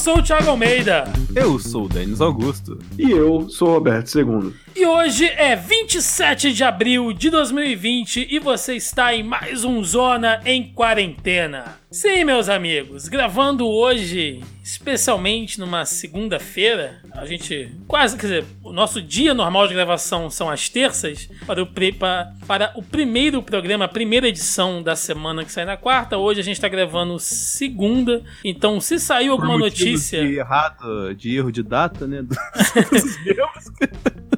sou o Thiago Almeida. Eu sou o Denis Augusto. E eu sou o Roberto II. E hoje é 27 de abril de 2020 e você está em mais um Zona em Quarentena. Sim, meus amigos, gravando hoje, especialmente numa segunda-feira, a gente quase, quer dizer, o nosso dia normal de gravação são as terças, para o, para, para o primeiro programa, a primeira edição da semana que sai na quarta. Hoje a gente está gravando segunda, então se saiu alguma notícia. De errado, de erro de data, né?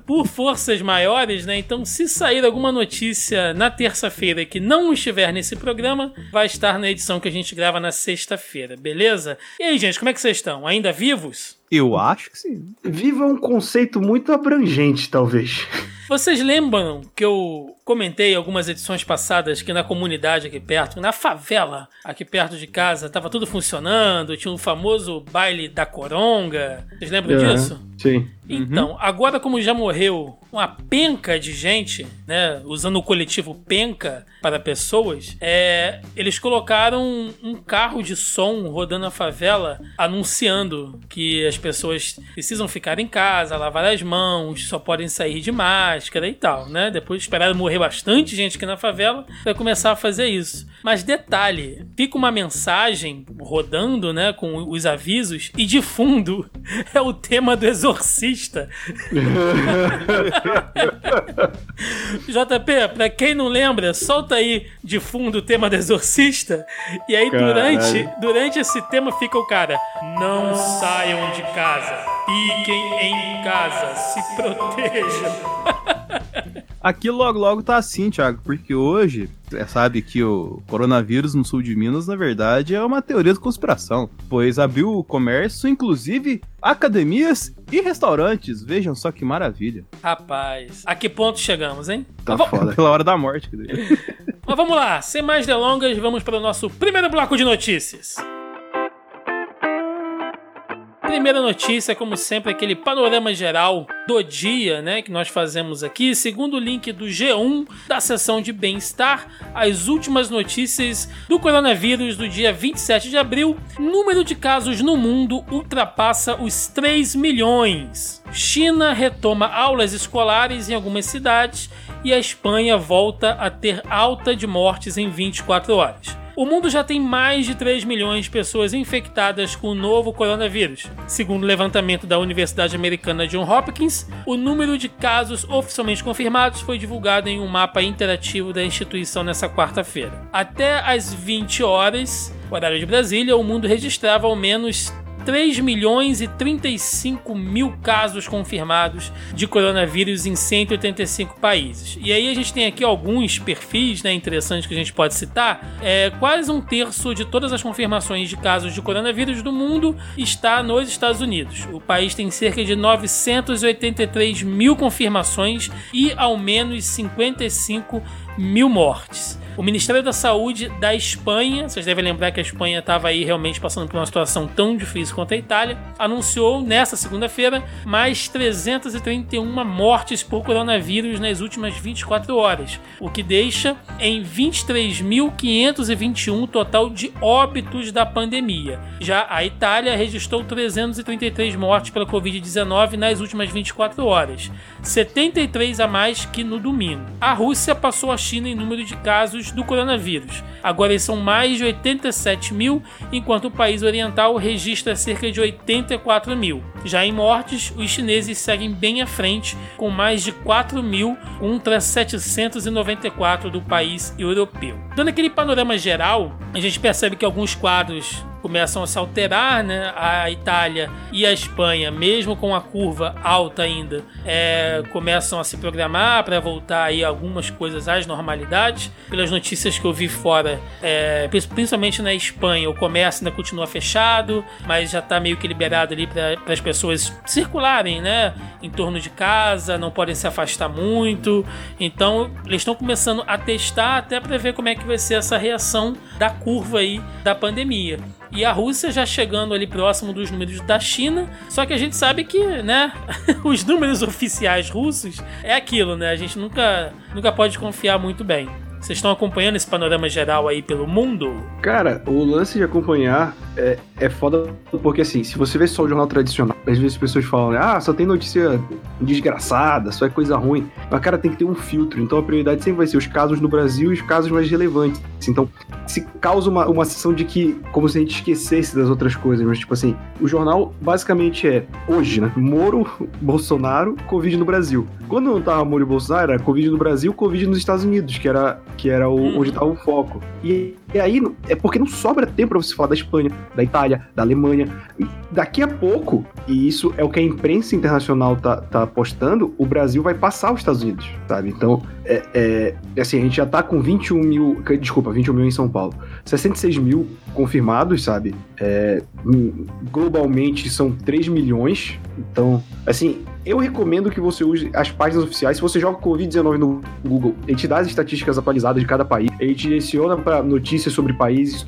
por forças maiores, né? Então, se sair alguma notícia na terça-feira que não estiver nesse programa, vai estar na edição que a gente grava na sexta-feira, beleza? E aí, gente, como é que vocês estão? Ainda vivos? Eu acho que sim. Viva é um conceito muito abrangente, talvez. Vocês lembram que eu comentei algumas edições passadas que na comunidade aqui perto, na favela aqui perto de casa, tava tudo funcionando, tinha o um famoso baile da coronga. Vocês lembram é, disso? Sim. Então, uhum. agora como já morreu uma penca de gente, né, usando o coletivo penca para pessoas, é, eles colocaram um, um carro de som rodando a favela anunciando que as pessoas precisam ficar em casa, lavar as mãos, só podem sair de máscara e tal, né? Depois esperaram morrer bastante gente aqui na favela para começar a fazer isso. Mas detalhe, fica uma mensagem rodando, né, com os avisos e de fundo é o tema do exorcista. JP, pra quem não lembra, solta aí de fundo o tema do exorcista e aí durante, durante esse tema fica o cara, não saiam de casa, fiquem em casa, se protejam. Aqui logo logo tá assim, Thiago, porque hoje, é, sabe que o coronavírus no sul de Minas, na verdade, é uma teoria de conspiração, pois abriu o comércio, inclusive academias e restaurantes. Vejam só que maravilha. Rapaz, a que ponto chegamos, hein? Tá foda. Pela hora da morte. Mas vamos lá, sem mais delongas, vamos para o nosso primeiro bloco de notícias primeira notícia, como sempre, aquele panorama geral do dia, né, que nós fazemos aqui, segundo o link do G1 da seção de bem-estar, as últimas notícias do coronavírus do dia 27 de abril, número de casos no mundo ultrapassa os 3 milhões. China retoma aulas escolares em algumas cidades e a Espanha volta a ter alta de mortes em 24 horas. O mundo já tem mais de 3 milhões de pessoas infectadas com o novo coronavírus. Segundo o levantamento da Universidade Americana John Hopkins, o número de casos oficialmente confirmados foi divulgado em um mapa interativo da instituição nessa quarta-feira. Até às 20 horas, horário de Brasília, o mundo registrava ao menos 3 milhões e 35 mil casos confirmados de coronavírus em 185 países. E aí a gente tem aqui alguns perfis né, interessantes que a gente pode citar. É, quase um terço de todas as confirmações de casos de coronavírus do mundo está nos Estados Unidos. O país tem cerca de 983 mil confirmações e ao menos 55 mil mortes. O Ministério da Saúde da Espanha, vocês devem lembrar que a Espanha estava aí realmente passando por uma situação tão difícil quanto a Itália, anunciou nesta segunda-feira mais 331 mortes por coronavírus nas últimas 24 horas, o que deixa em 23.521 total de óbitos da pandemia. Já a Itália registrou 333 mortes pela Covid-19 nas últimas 24 horas, 73 a mais que no domingo. A Rússia passou a China em número de casos do coronavírus. Agora são mais de 87 mil, enquanto o país oriental registra cerca de 84 mil. Já em mortes, os chineses seguem bem à frente, com mais de 4 mil contra 794 do país europeu. Dando aquele panorama geral, a gente percebe que alguns quadros começam a se alterar, né? A Itália e a Espanha, mesmo com a curva alta ainda, é, começam a se programar para voltar aí algumas coisas às normalidades. Pelas notícias que eu vi fora, é, principalmente na Espanha, o comércio ainda continua fechado, mas já está meio que liberado ali para as pessoas circularem, né? Em torno de casa, não podem se afastar muito. Então, eles estão começando a testar até para ver como é que vai ser essa reação da curva aí da pandemia e a Rússia já chegando ali próximo dos números da China. Só que a gente sabe que, né, os números oficiais russos é aquilo, né? A gente nunca, nunca pode confiar muito bem. Vocês estão acompanhando esse panorama geral aí pelo mundo? Cara, o lance de acompanhar é, é foda porque assim, se você vê só o jornal tradicional, às vezes as pessoas falam, ah, só tem notícia desgraçada, só é coisa ruim. Mas, cara, tem que ter um filtro. Então a prioridade sempre vai ser os casos no Brasil e os casos mais relevantes. Então, se causa uma, uma sensação de que, como se a gente esquecesse das outras coisas, mas tipo assim, o jornal basicamente é hoje, né? Moro, Bolsonaro, Covid no Brasil. Quando não tava Moro e Bolsonaro, era Covid no Brasil, Covid nos Estados Unidos, que era, que era o, hum. onde tava o foco. E, e aí, é porque não sobra tempo pra você falar da Espanha, da Itália, da Alemanha. E daqui a pouco, e isso é o que a imprensa internacional tá, tá apostando, o Brasil vai passar os Estados Unidos, sabe? Então, é, é, assim, a gente já tá com 21 mil, desculpa, 21 mil em São Paulo, 66 mil confirmados, sabe? É, globalmente são 3 milhões, então, assim, eu recomendo que você use as páginas oficiais. Se você joga Covid-19 no Google, ele te dá as estatísticas atualizadas de cada país. Ele te direciona para notícias sobre países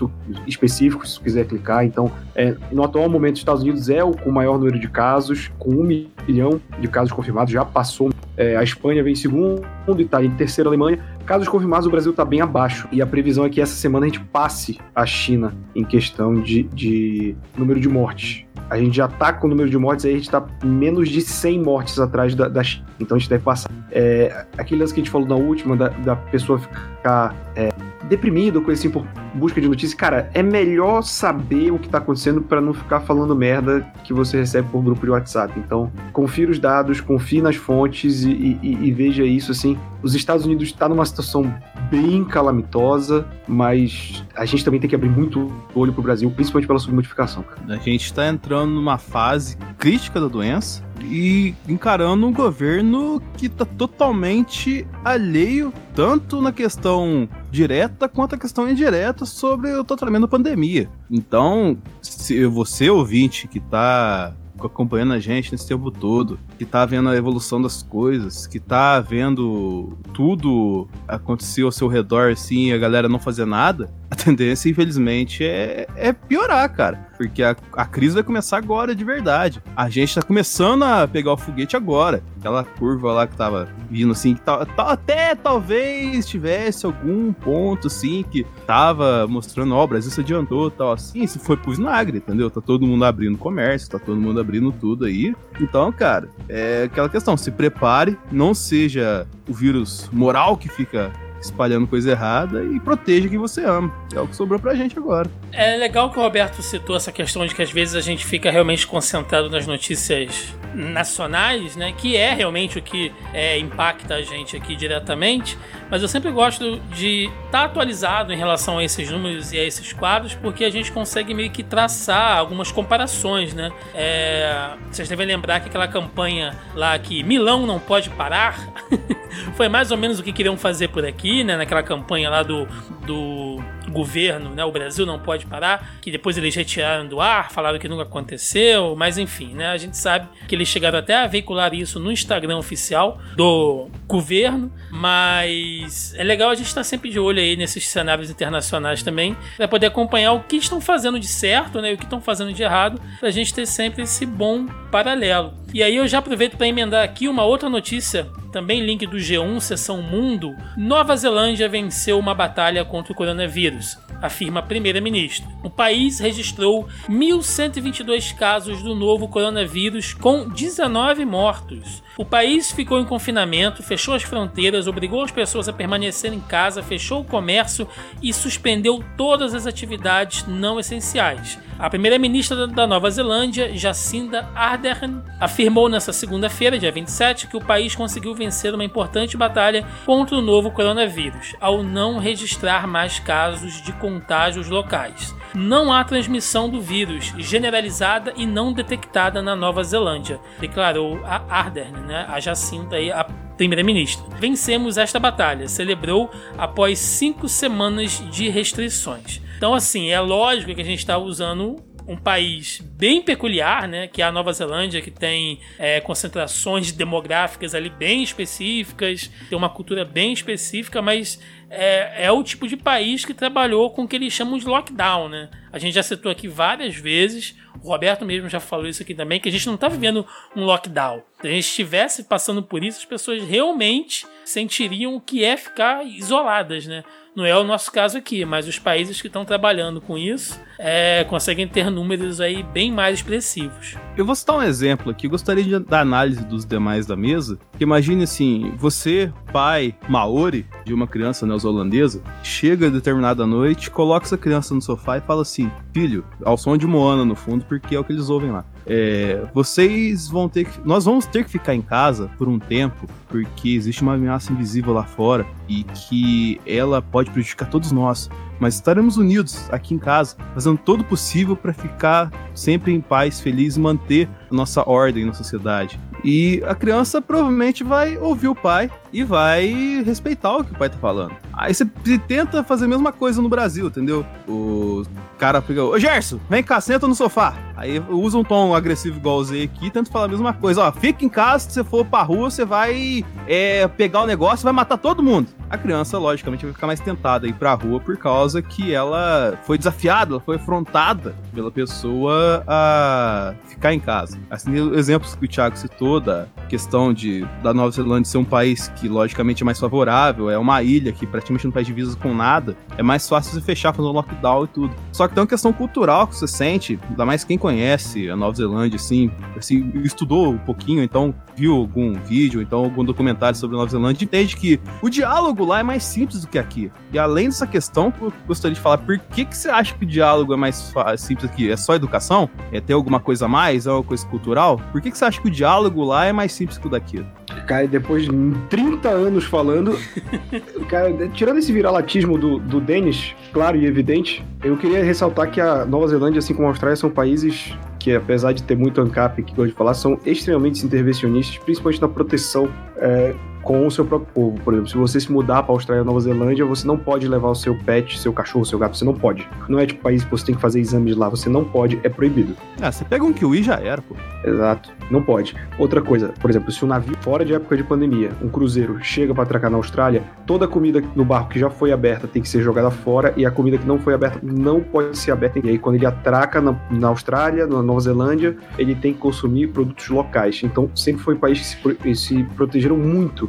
específicos, se quiser clicar. Então, é, no atual momento, os Estados Unidos é o com maior número de casos, com um milhão de casos confirmados, já passou. É, a Espanha vem em segundo está em terceira Alemanha. Casos confirmados, o Brasil está bem abaixo. E a previsão é que essa semana a gente passe a China em questão de, de número de mortes. A gente já tá com o número de mortes, aí a gente tá menos de 100 mortes atrás da, da China. Então a gente deve passar. É, aquele lance que a gente falou na última, da, da pessoa ficar é, deprimido, coisa assim, por busca de notícias. Cara, é melhor saber o que tá acontecendo para não ficar falando merda que você recebe por grupo de WhatsApp. Então, confira os dados, confie nas fontes e, e, e veja isso, assim. Os Estados Unidos está numa situação bem calamitosa, mas a gente também tem que abrir muito olho pro Brasil, principalmente pela subnotificação. A gente está entrando numa fase crítica da doença e encarando um governo que está totalmente alheio tanto na questão direta quanto a questão indireta sobre o tratamento da pandemia. Então, se você ouvinte que está acompanhando a gente nesse tempo todo, que tá vendo a evolução das coisas, que tá vendo tudo acontecer ao seu redor assim a galera não fazer nada, a tendência, infelizmente, é, é piorar, cara. Porque a, a crise vai começar agora de verdade. A gente tá começando a pegar o foguete agora. Aquela curva lá que tava vindo assim, que tá, tá, até talvez tivesse algum ponto assim que tava mostrando, ó, o Brasil se adiantou tal assim. Se foi pro vinagre, entendeu? Tá todo mundo abrindo comércio, tá todo mundo abrindo tudo aí. Então, cara, é aquela questão, se prepare, não seja o vírus moral que fica espalhando coisa errada e proteja quem você ama. É o que sobrou pra gente agora. É legal que o Roberto citou essa questão de que às vezes a gente fica realmente concentrado nas notícias nacionais, né? Que é realmente o que é, impacta a gente aqui diretamente. Mas eu sempre gosto de estar tá atualizado em relação a esses números e a esses quadros, porque a gente consegue meio que traçar algumas comparações, né? É, vocês devem lembrar que aquela campanha lá que Milão não pode parar foi mais ou menos o que queriam fazer por aqui, né? Naquela campanha lá do, do governo, né? O Brasil não pode parar, que depois eles retiraram do ar, falaram que nunca aconteceu, mas enfim, né? A gente sabe que eles chegaram até a veicular isso no Instagram oficial do governo, mas é legal a gente estar sempre de olho aí nesses cenários internacionais também, para poder acompanhar o que estão fazendo de certo, né? E o que estão fazendo de errado, para a gente ter sempre esse bom paralelo. E aí eu já aproveito para emendar aqui uma outra notícia, também link do G1, seção Mundo. Nova Zelândia venceu uma batalha contra o coronavírus afirma a primeira-ministra. O país registrou 1.122 casos do novo coronavírus, com 19 mortos. O país ficou em confinamento, fechou as fronteiras, obrigou as pessoas a permanecer em casa, fechou o comércio e suspendeu todas as atividades não essenciais. A primeira-ministra da Nova Zelândia, Jacinda Ardern, afirmou nesta segunda-feira, dia 27, que o país conseguiu vencer uma importante batalha contra o novo coronavírus, ao não registrar mais casos de contágios locais. Não há transmissão do vírus generalizada e não detectada na Nova Zelândia, declarou a Ardern, né, a Jacinda e a primeira-ministra. Vencemos esta batalha, celebrou após cinco semanas de restrições. Então, assim, é lógico que a gente está usando um país bem peculiar, né, que é a Nova Zelândia, que tem é, concentrações demográficas ali bem específicas, tem uma cultura bem específica, mas é, é, o tipo de país que trabalhou com o que eles chamam de lockdown, né? A gente já citou aqui várias vezes, o Roberto mesmo já falou isso aqui também, que a gente não está vivendo um lockdown. Se a gente estivesse passando por isso, as pessoas realmente sentiriam o que é ficar isoladas, né? Não é o nosso caso aqui, mas os países que estão trabalhando com isso é, conseguem ter números aí bem mais expressivos. Eu vou citar um exemplo aqui, gostaria da análise dos demais da mesa. imagine assim, você, pai maori de uma criança neozelandesa, chega determinada noite, coloca essa criança no sofá e fala assim: Filho, ao som de Moana no fundo, porque é o que eles ouvem lá. É, vocês vão ter que. Nós vamos ter que ficar em casa por um tempo, porque existe uma ameaça invisível lá fora e que ela pode prejudicar todos nós. Mas estaremos unidos aqui em casa, fazendo todo o possível para ficar sempre em paz, feliz e manter a nossa ordem na sociedade. E a criança provavelmente vai ouvir o pai e vai respeitar o que o pai tá falando. Aí você tenta fazer a mesma coisa no Brasil, entendeu? O cara fica, ô Gerson, vem cá, senta no sofá. Aí usa um tom agressivo igual usei aqui e tenta falar a mesma coisa. Ó, fica em casa, se você for pra rua, você vai é, pegar o negócio vai matar todo mundo. A criança, logicamente, vai ficar mais tentada a ir pra rua por causa que ela foi desafiada, ela foi afrontada pela pessoa a ficar em casa. Assim, exemplos que o Thiago citou da questão de da Nova Zelândia ser um país que logicamente é mais favorável, é uma ilha que praticamente não faz divisas com nada, é mais fácil você fechar fazendo lockdown e tudo. Só que tem uma questão cultural que você sente, ainda mais quem conhece a Nova Zelândia, assim, assim estudou um pouquinho, então viu algum vídeo, então algum documentário sobre a Nova Zelândia, entende que o diálogo lá é mais simples do que aqui. E além dessa questão, eu gostaria de falar, por que, que você acha que o diálogo é mais simples aqui? É só educação? É ter alguma coisa a mais? É uma coisa cultural? Por que, que você acha que o diálogo lá é mais simples que o daqui? Cara, depois de 30 anos falando, cara, tirando esse viralatismo do, do Denis, claro e evidente, eu queria ressaltar que a Nova Zelândia, assim como a Austrália, são países que, apesar de ter muito ANCAP, que gosto de falar, são extremamente intervencionistas, principalmente na proteção é, com o seu próprio povo. Por exemplo, se você se mudar para Austrália ou Nova Zelândia, você não pode levar o seu pet, seu cachorro, seu gato, você não pode. Não é tipo país que você tem que fazer exames lá, você não pode, é proibido. Ah, você pega um kiwi já era, pô. Exato, não pode. Outra coisa, por exemplo, se um navio fora de época de pandemia, um cruzeiro chega para atracar na Austrália, toda a comida no barco que já foi aberta tem que ser jogada fora e a comida que não foi aberta não pode ser aberta. E aí quando ele atraca na, na Austrália, na Nova Zelândia, ele tem que consumir produtos locais. Então sempre foi um país que se, se protegeram muito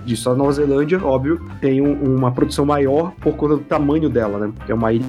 disso. A Nova Zelândia, óbvio, tem um, uma produção maior por conta do tamanho dela, né? Que é uma ilha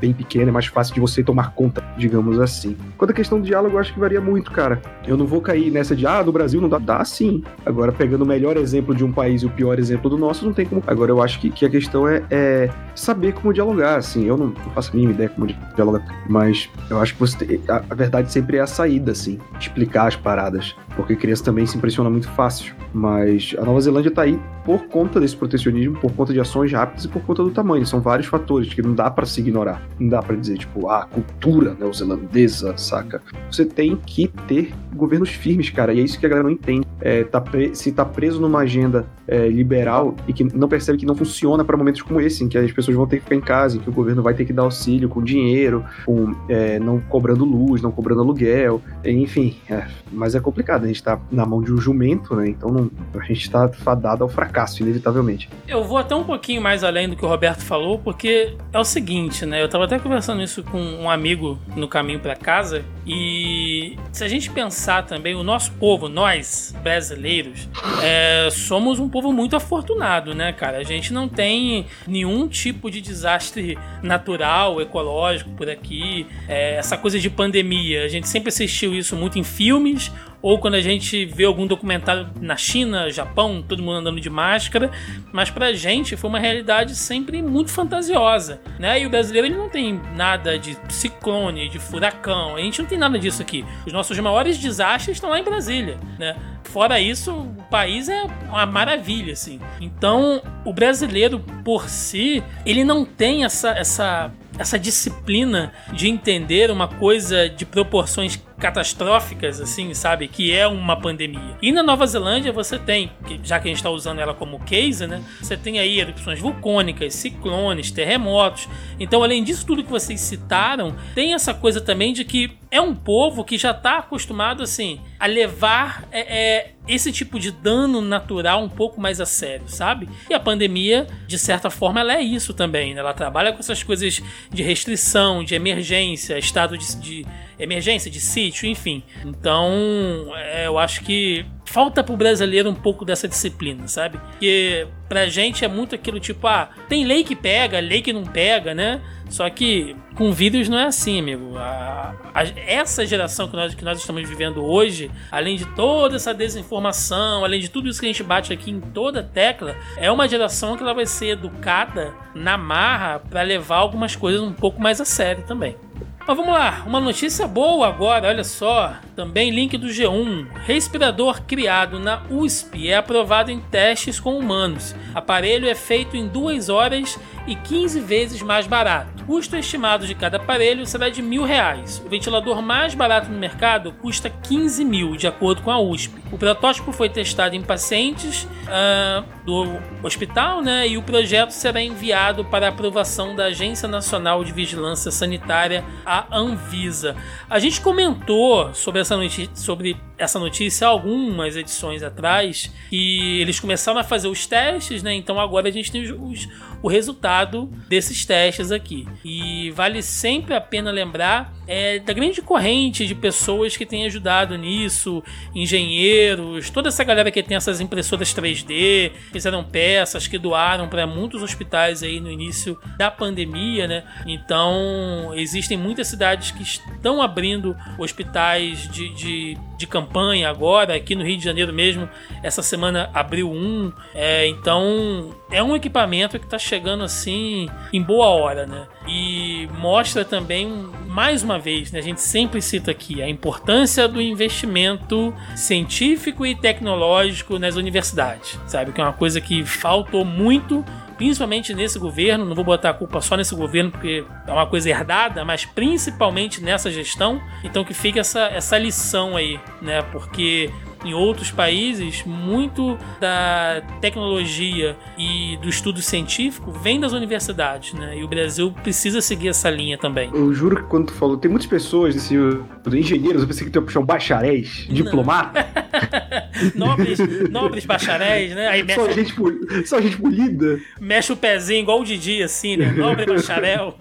bem pequena, é mais fácil de você tomar conta, digamos assim. Quanto à questão do diálogo, eu acho que varia muito, cara. Eu não vou cair nessa de, ah, do Brasil não dá. Dá sim. Agora, pegando o melhor exemplo de um país e o pior exemplo do nosso, não tem como. Agora, eu acho que, que a questão é, é saber como dialogar, assim. Eu não, não, faço a mínima ideia como dialogar, mas eu acho que você a, a verdade sempre é a saída, assim. Explicar as paradas. Porque criança também se impressiona muito fácil. Mas a Nova Zelândia tá aí por conta desse protecionismo, por conta de ações rápidas e por conta do tamanho. São vários fatores que não dá para se ignorar. Não dá para dizer, tipo, ah, a cultura neozelandesa, saca? Você tem que ter governos firmes, cara, e é isso que a galera não entende. É, tá se tá preso numa agenda é, liberal e que não percebe que não funciona para momentos como esse, em que as pessoas vão ter que ficar em casa, em que o governo vai ter que dar auxílio com dinheiro, com é, não cobrando luz, não cobrando aluguel, enfim. É, mas é complicado, a gente tá na mão de um jumento, né? Então não, a gente tá fadado ao fracasso, inevitavelmente. Eu vou até um pouquinho mais além do que o Roberto falou, porque é o seguinte, né? Eu tava até conversando isso com um amigo no caminho para casa, e se a gente pensar também, o nosso povo, nós brasileiros, é, somos um povo muito afortunado, né, cara? A gente não tem nenhum tipo de desastre natural, ecológico por aqui, é, essa coisa de pandemia. A gente sempre assistiu isso muito em filmes ou quando a gente vê algum documentário na China, Japão, todo mundo andando de máscara, mas pra gente foi uma realidade sempre muito fantasiosa, né? E o brasileiro ele não tem nada de ciclone, de furacão, a gente não tem nada disso aqui. Os nossos maiores desastres estão lá em Brasília, né? Fora isso, o país é uma maravilha, assim. Então, o brasileiro por si, ele não tem essa, essa essa disciplina de entender uma coisa de proporções catastróficas, assim, sabe? Que é uma pandemia. E na Nova Zelândia você tem, já que a gente está usando ela como case, né? Você tem aí erupções vulcânicas, ciclones, terremotos. Então, além disso tudo que vocês citaram, tem essa coisa também de que é um povo que já está acostumado assim a levar é, é, esse tipo de dano natural um pouco mais a sério, sabe? E a pandemia, de certa forma, ela é isso também. Né? Ela trabalha com essas coisas de restrição, de emergência, estado de, de emergência, de sítio, enfim. Então, é, eu acho que falta pro brasileiro um pouco dessa disciplina, sabe? Porque pra gente é muito aquilo tipo, ah, tem lei que pega, lei que não pega, né? Só que com vírus não é assim, amigo. A, a, essa geração que nós, que nós estamos vivendo hoje, além de toda essa desinformação, além de tudo isso que a gente bate aqui em toda tecla, é uma geração que ela vai ser educada na marra para levar algumas coisas um pouco mais a sério também. Mas vamos lá, uma notícia boa agora, olha só. Também link do G1. Respirador criado na USP é aprovado em testes com humanos. Aparelho é feito em 2 horas e 15 vezes mais barato. O custo estimado de cada aparelho será de mil reais. O ventilador mais barato no mercado custa 15 mil, de acordo com a USP. O protótipo foi testado em pacientes uh, do hospital, né? E o projeto será enviado para aprovação da Agência Nacional de Vigilância Sanitária, a Anvisa. A gente comentou sobre essa notícia, sobre essa notícia algumas edições atrás e eles começaram a fazer os testes, né? Então agora a gente tem os, o resultado desses testes aqui. E vale sempre a pena lembrar é, da grande corrente de pessoas que têm ajudado nisso, engenheiros, toda essa galera que tem essas impressoras 3D, fizeram peças que doaram para muitos hospitais aí no início da pandemia, né? Então existem muitas cidades que estão abrindo hospitais de, de, de campanha agora, aqui no Rio de Janeiro mesmo, essa semana abriu um. É, então é um equipamento que está chegando assim em boa hora, né? E mostra também mais uma vez, né, a gente sempre cita aqui a importância do investimento científico e tecnológico nas universidades, sabe? Que é uma coisa que faltou muito principalmente nesse governo, não vou botar a culpa só nesse governo, porque é uma coisa herdada, mas principalmente nessa gestão. Então que fica essa, essa lição aí, né? Porque em outros países, muito da tecnologia e do estudo científico vem das universidades, né? E o Brasil precisa seguir essa linha também. Eu juro que quando tu falou, tem muitas pessoas, assim, engenheiros, eu pensei que tu ia puxar um bacharéis, diplomata. nobres, nobres bacharéis, né? Aí mexe, só, gente, só gente polida. Mexe o pezinho igual o Didi, assim, né? Nobre bacharel.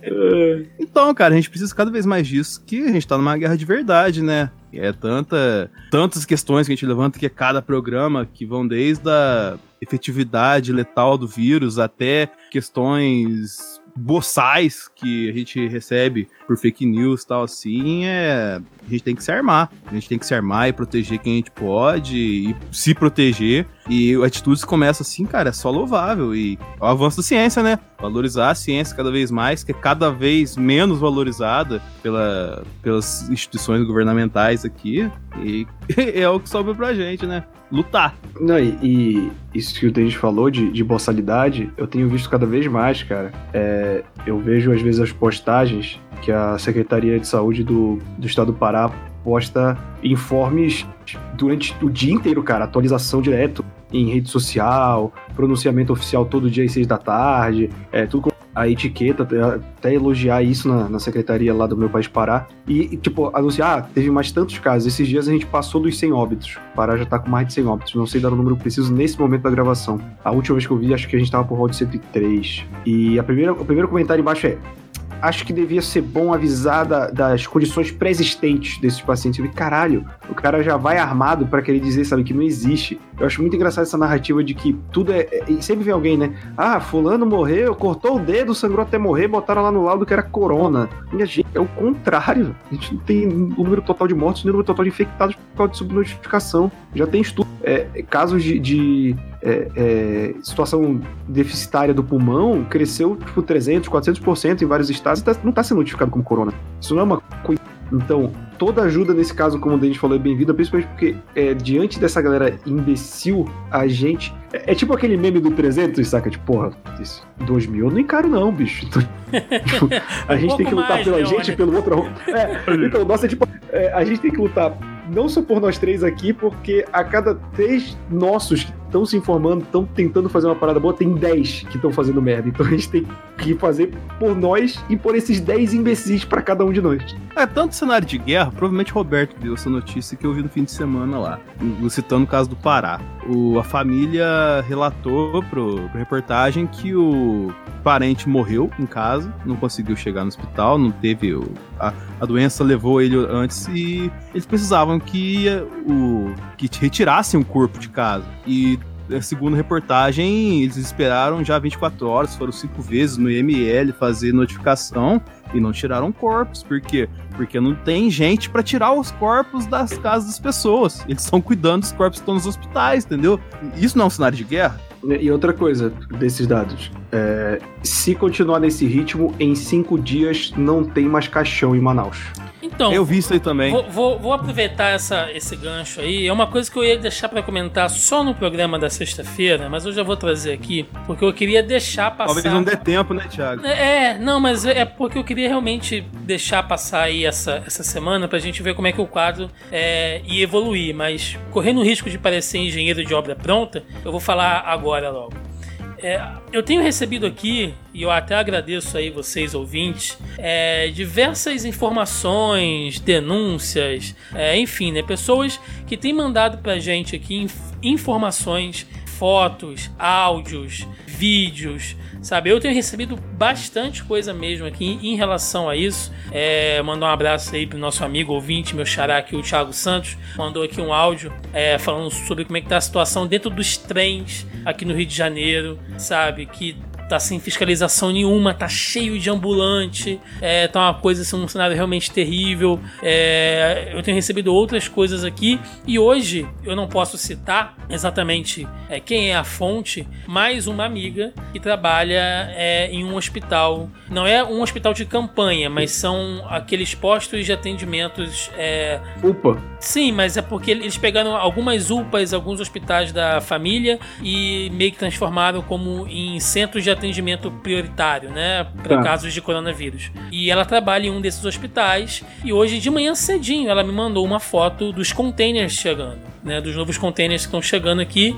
então, cara, a gente precisa cada vez mais disso, que a gente tá numa guerra de verdade, né? É tanta, tantas questões que a gente levanta que é cada programa que vão desde a efetividade letal do vírus até questões boçais que a gente recebe por fake news tal assim, é a gente tem que se armar. A gente tem que se armar e proteger quem a gente pode e se proteger. E atitudes começam assim, cara, é só louvável. E é o avanço da ciência, né? Valorizar a ciência cada vez mais, que é cada vez menos valorizada pela, pelas instituições governamentais aqui. E é o que sobra pra gente, né? Lutar. Não, e, e isso que o Denis falou de, de boçalidade, eu tenho visto cada vez mais, cara. É, eu vejo às vezes as postagens que a Secretaria de Saúde do, do Estado do Pará posta informes durante o dia inteiro, cara, atualização direto em rede social, pronunciamento oficial todo dia às seis da tarde, é tudo com a etiqueta, até elogiar isso na, na secretaria lá do meu país Pará. E, tipo, anunciar, ah, teve mais tantos casos. Esses dias a gente passou dos 100 óbitos. Pará já tá com mais de 100 óbitos. Não sei dar o número preciso nesse momento da gravação. A última vez que eu vi, acho que a gente tava por volta de 103. E a primeira, o primeiro comentário embaixo é: acho que devia ser bom avisar da, das condições pré-existentes desses pacientes. Eu falei, caralho, o cara já vai armado para querer dizer, sabe, que não existe. Eu acho muito engraçado essa narrativa de que tudo é. é e sempre vem alguém, né? Ah, fulano morreu, cortou o dedo, sangrou até morrer, botaram lá no laudo que era corona. Minha gente, é o contrário. A gente não tem o número total de mortos, o número total de infectados por causa de subnotificação. Já tem estudo. É, casos de, de é, é, situação deficitária do pulmão cresceu tipo 300, 400% em vários estados e tá, não está sendo notificado como corona. Isso não é uma coisa. Então, toda ajuda nesse caso, como o Denis falou, é bem-vinda, principalmente porque é, diante dessa galera imbecil, a gente. É, é, tipo aquele meme do 300, saca? Tipo, porra, isso, 2 mil eu não encaro, não, bicho. Então, tipo, a gente um tem que lutar mais, pela gente, pelo outro. É, então, nossa, tipo, é, a gente tem que lutar não só por nós três aqui, porque a cada três nossos estão se informando, estão tentando fazer uma parada boa, tem 10 que estão fazendo merda. Então a gente tem que fazer por nós e por esses 10 imbecis para cada um de nós. É, tanto cenário de guerra, provavelmente Roberto deu essa notícia que eu vi no fim de semana lá, citando o caso do Pará. O, a família relatou pro, pro reportagem que o parente morreu em casa, não conseguiu chegar no hospital, não teve. O, a, a doença levou ele antes e eles precisavam que, o, que retirassem o corpo de casa. E segundo a reportagem, eles esperaram já 24 horas, foram cinco vezes no IML fazer notificação e não tiraram corpos. Por quê? Porque não tem gente para tirar os corpos das casas das pessoas. Eles estão cuidando dos corpos que estão nos hospitais, entendeu? Isso não é um cenário de guerra? E outra coisa desses dados: é, se continuar nesse ritmo, em cinco dias não tem mais caixão em Manaus. Então, eu vi isso aí também. Vou, vou, vou, aproveitar essa, esse gancho aí. É uma coisa que eu ia deixar para comentar só no programa da sexta-feira, mas eu já vou trazer aqui, porque eu queria deixar passar. Talvez não dê tempo, né, Thiago? É, não, mas é porque eu queria realmente deixar passar aí essa, essa semana pra gente ver como é que o quadro é, ia evoluir. Mas correndo o risco de parecer engenheiro de obra pronta, eu vou falar agora logo. É, eu tenho recebido aqui, e eu até agradeço aí vocês ouvintes, é, diversas informações, denúncias, é, enfim, né, pessoas que têm mandado pra gente aqui informações, fotos, áudios, vídeos, sabe? Eu tenho recebido bastante coisa mesmo aqui em relação a isso. É, mandar um abraço aí pro nosso amigo ouvinte, meu xará aqui, o Thiago Santos, mandou aqui um áudio é, falando sobre como é que tá a situação dentro dos trens aqui no Rio de Janeiro, sabe? Que tá sem fiscalização nenhuma, tá cheio de ambulante, é, tá uma coisa assim, um cenário realmente terrível. É, eu tenho recebido outras coisas aqui e hoje eu não posso citar exatamente é, quem é a fonte, mas uma amiga que trabalha é, em um hospital. Não é um hospital de campanha, mas são aqueles postos de atendimentos. É, UPA. Sim, mas é porque eles pegaram algumas UPAs, alguns hospitais da família e meio que transformaram como em centros de atendimento prioritário, né? Para tá. casos de coronavírus. E ela trabalha em um desses hospitais. E hoje de manhã cedinho ela me mandou uma foto dos containers chegando, né? Dos novos containers que estão chegando aqui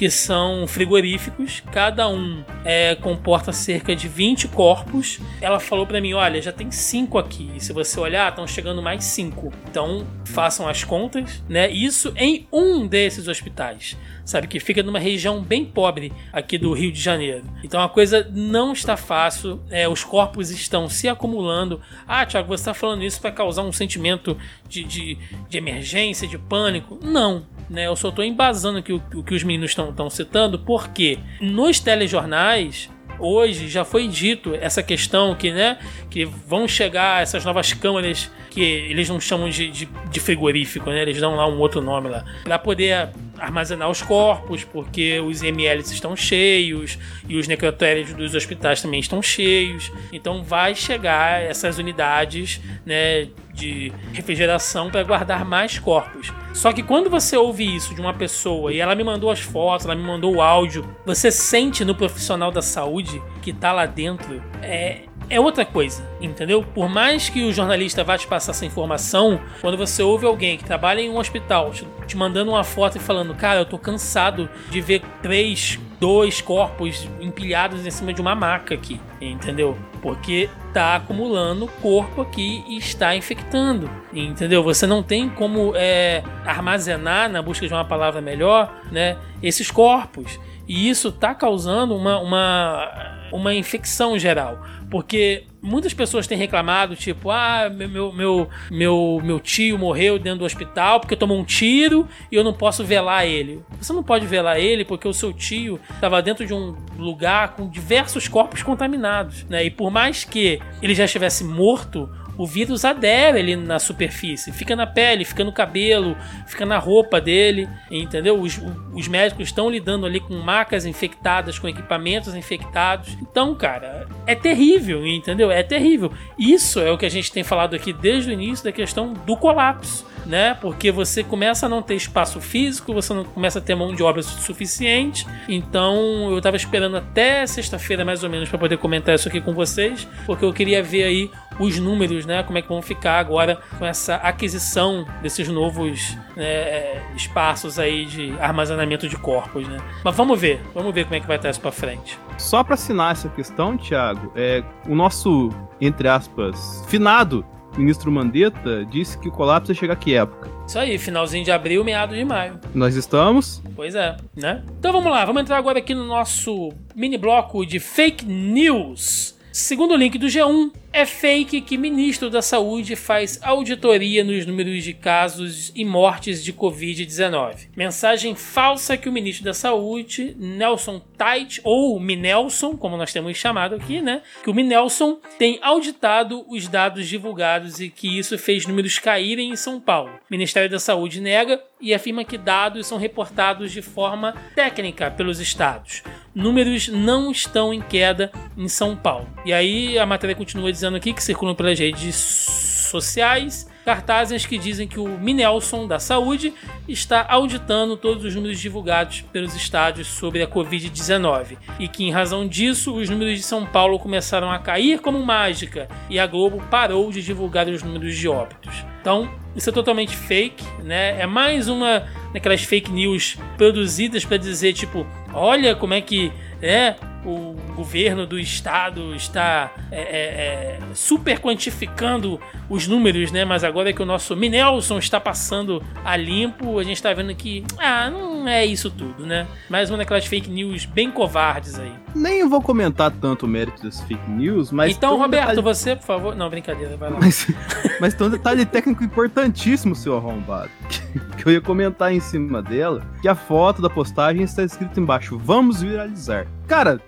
que são frigoríficos, cada um é, comporta cerca de 20 corpos. Ela falou para mim: olha, já tem 5 aqui, e se você olhar, estão chegando mais 5. Então façam as contas, né? Isso em um desses hospitais sabe? Que fica numa região bem pobre aqui do Rio de Janeiro. Então a coisa não está fácil, é, os corpos estão se acumulando. Ah, Tiago, você está falando isso para causar um sentimento de, de, de, emergência, de pânico? Não. Né, eu só estou embasando aqui o, o que os meninos estão citando, porque nos telejornais hoje já foi dito essa questão que, né, que vão chegar essas novas câmeras que eles não chamam de, de, de frigorífico, né, eles dão lá um outro nome lá, para poder armazenar os corpos, porque os MLs estão cheios e os necrotérios dos hospitais também estão cheios. Então vai chegar essas unidades, né, de refrigeração para guardar mais corpos. Só que quando você ouve isso de uma pessoa e ela me mandou as fotos, ela me mandou o áudio, você sente no profissional da saúde que está lá dentro é, é outra coisa, entendeu? Por mais que o jornalista vá te passar essa informação, quando você ouve alguém que trabalha em um hospital te mandando uma foto e falando, cara, eu tô cansado de ver três, dois corpos empilhados em cima de uma maca aqui, entendeu? Porque tá acumulando corpo aqui e está infectando, entendeu? Você não tem como é, armazenar, na busca de uma palavra melhor, né, esses corpos. E isso tá causando uma, uma, uma infecção geral. Porque muitas pessoas têm reclamado, tipo, ah, meu, meu, meu, meu tio morreu dentro do hospital porque tomou um tiro e eu não posso velar ele. Você não pode velar ele porque o seu tio estava dentro de um lugar com diversos corpos contaminados, né? E por mais que ele já estivesse morto, o vírus adere ali na superfície, fica na pele, fica no cabelo, fica na roupa dele, entendeu? Os, os médicos estão lidando ali com macas infectadas, com equipamentos infectados. Então, cara, é terrível, entendeu? É terrível. Isso é o que a gente tem falado aqui desde o início da questão do colapso né? Porque você começa a não ter espaço físico, você não começa a ter mão de obra suficiente. Então eu tava esperando até sexta-feira mais ou menos para poder comentar isso aqui com vocês, porque eu queria ver aí os números, né? Como é que vão ficar agora com essa aquisição desses novos né, espaços aí de armazenamento de corpos, né? Mas vamos ver, vamos ver como é que vai estar isso para frente. Só para assinar essa questão, Thiago, é o nosso entre aspas finado ministro Mandetta disse que o colapso ia chegar que época? Isso aí, finalzinho de abril, meado de maio. Nós estamos? Pois é, né? Então vamos lá, vamos entrar agora aqui no nosso mini bloco de fake news. Segundo o link do G1, é fake que ministro da Saúde faz auditoria nos números de casos e mortes de Covid-19. Mensagem falsa que o ministro da Saúde, Nelson Tait, ou Minelson, como nós temos chamado aqui, né? Que o Minelson tem auditado os dados divulgados e que isso fez números caírem em São Paulo. O Ministério da Saúde nega e afirma que dados são reportados de forma técnica pelos estados. Números não estão em queda em São Paulo. E aí a matéria continua dizendo dizendo aqui que circulam pelas redes sociais cartazes que dizem que o Minelson da Saúde está auditando todos os números divulgados pelos estádios sobre a Covid-19 e que, em razão disso, os números de São Paulo começaram a cair como mágica e a Globo parou de divulgar os números de óbitos. Então, isso é totalmente fake, né? É mais uma daquelas fake news produzidas para dizer tipo, olha como é que é o governo do estado está é, é, é, super quantificando os números, né? Mas agora que o nosso Minelson está passando a limpo, a gente está vendo que, ah, não é isso tudo, né? Mais uma daquelas fake news bem covardes aí. Nem vou comentar tanto o mérito das fake news, mas. Então, Roberto, detalhe... você, por favor. Não, brincadeira, vai lá. Mas, mas tem um detalhe técnico importantíssimo, seu arrombado. Que eu ia comentar em cima dela, que a foto da postagem está escrito embaixo: Vamos viralizar. Cara,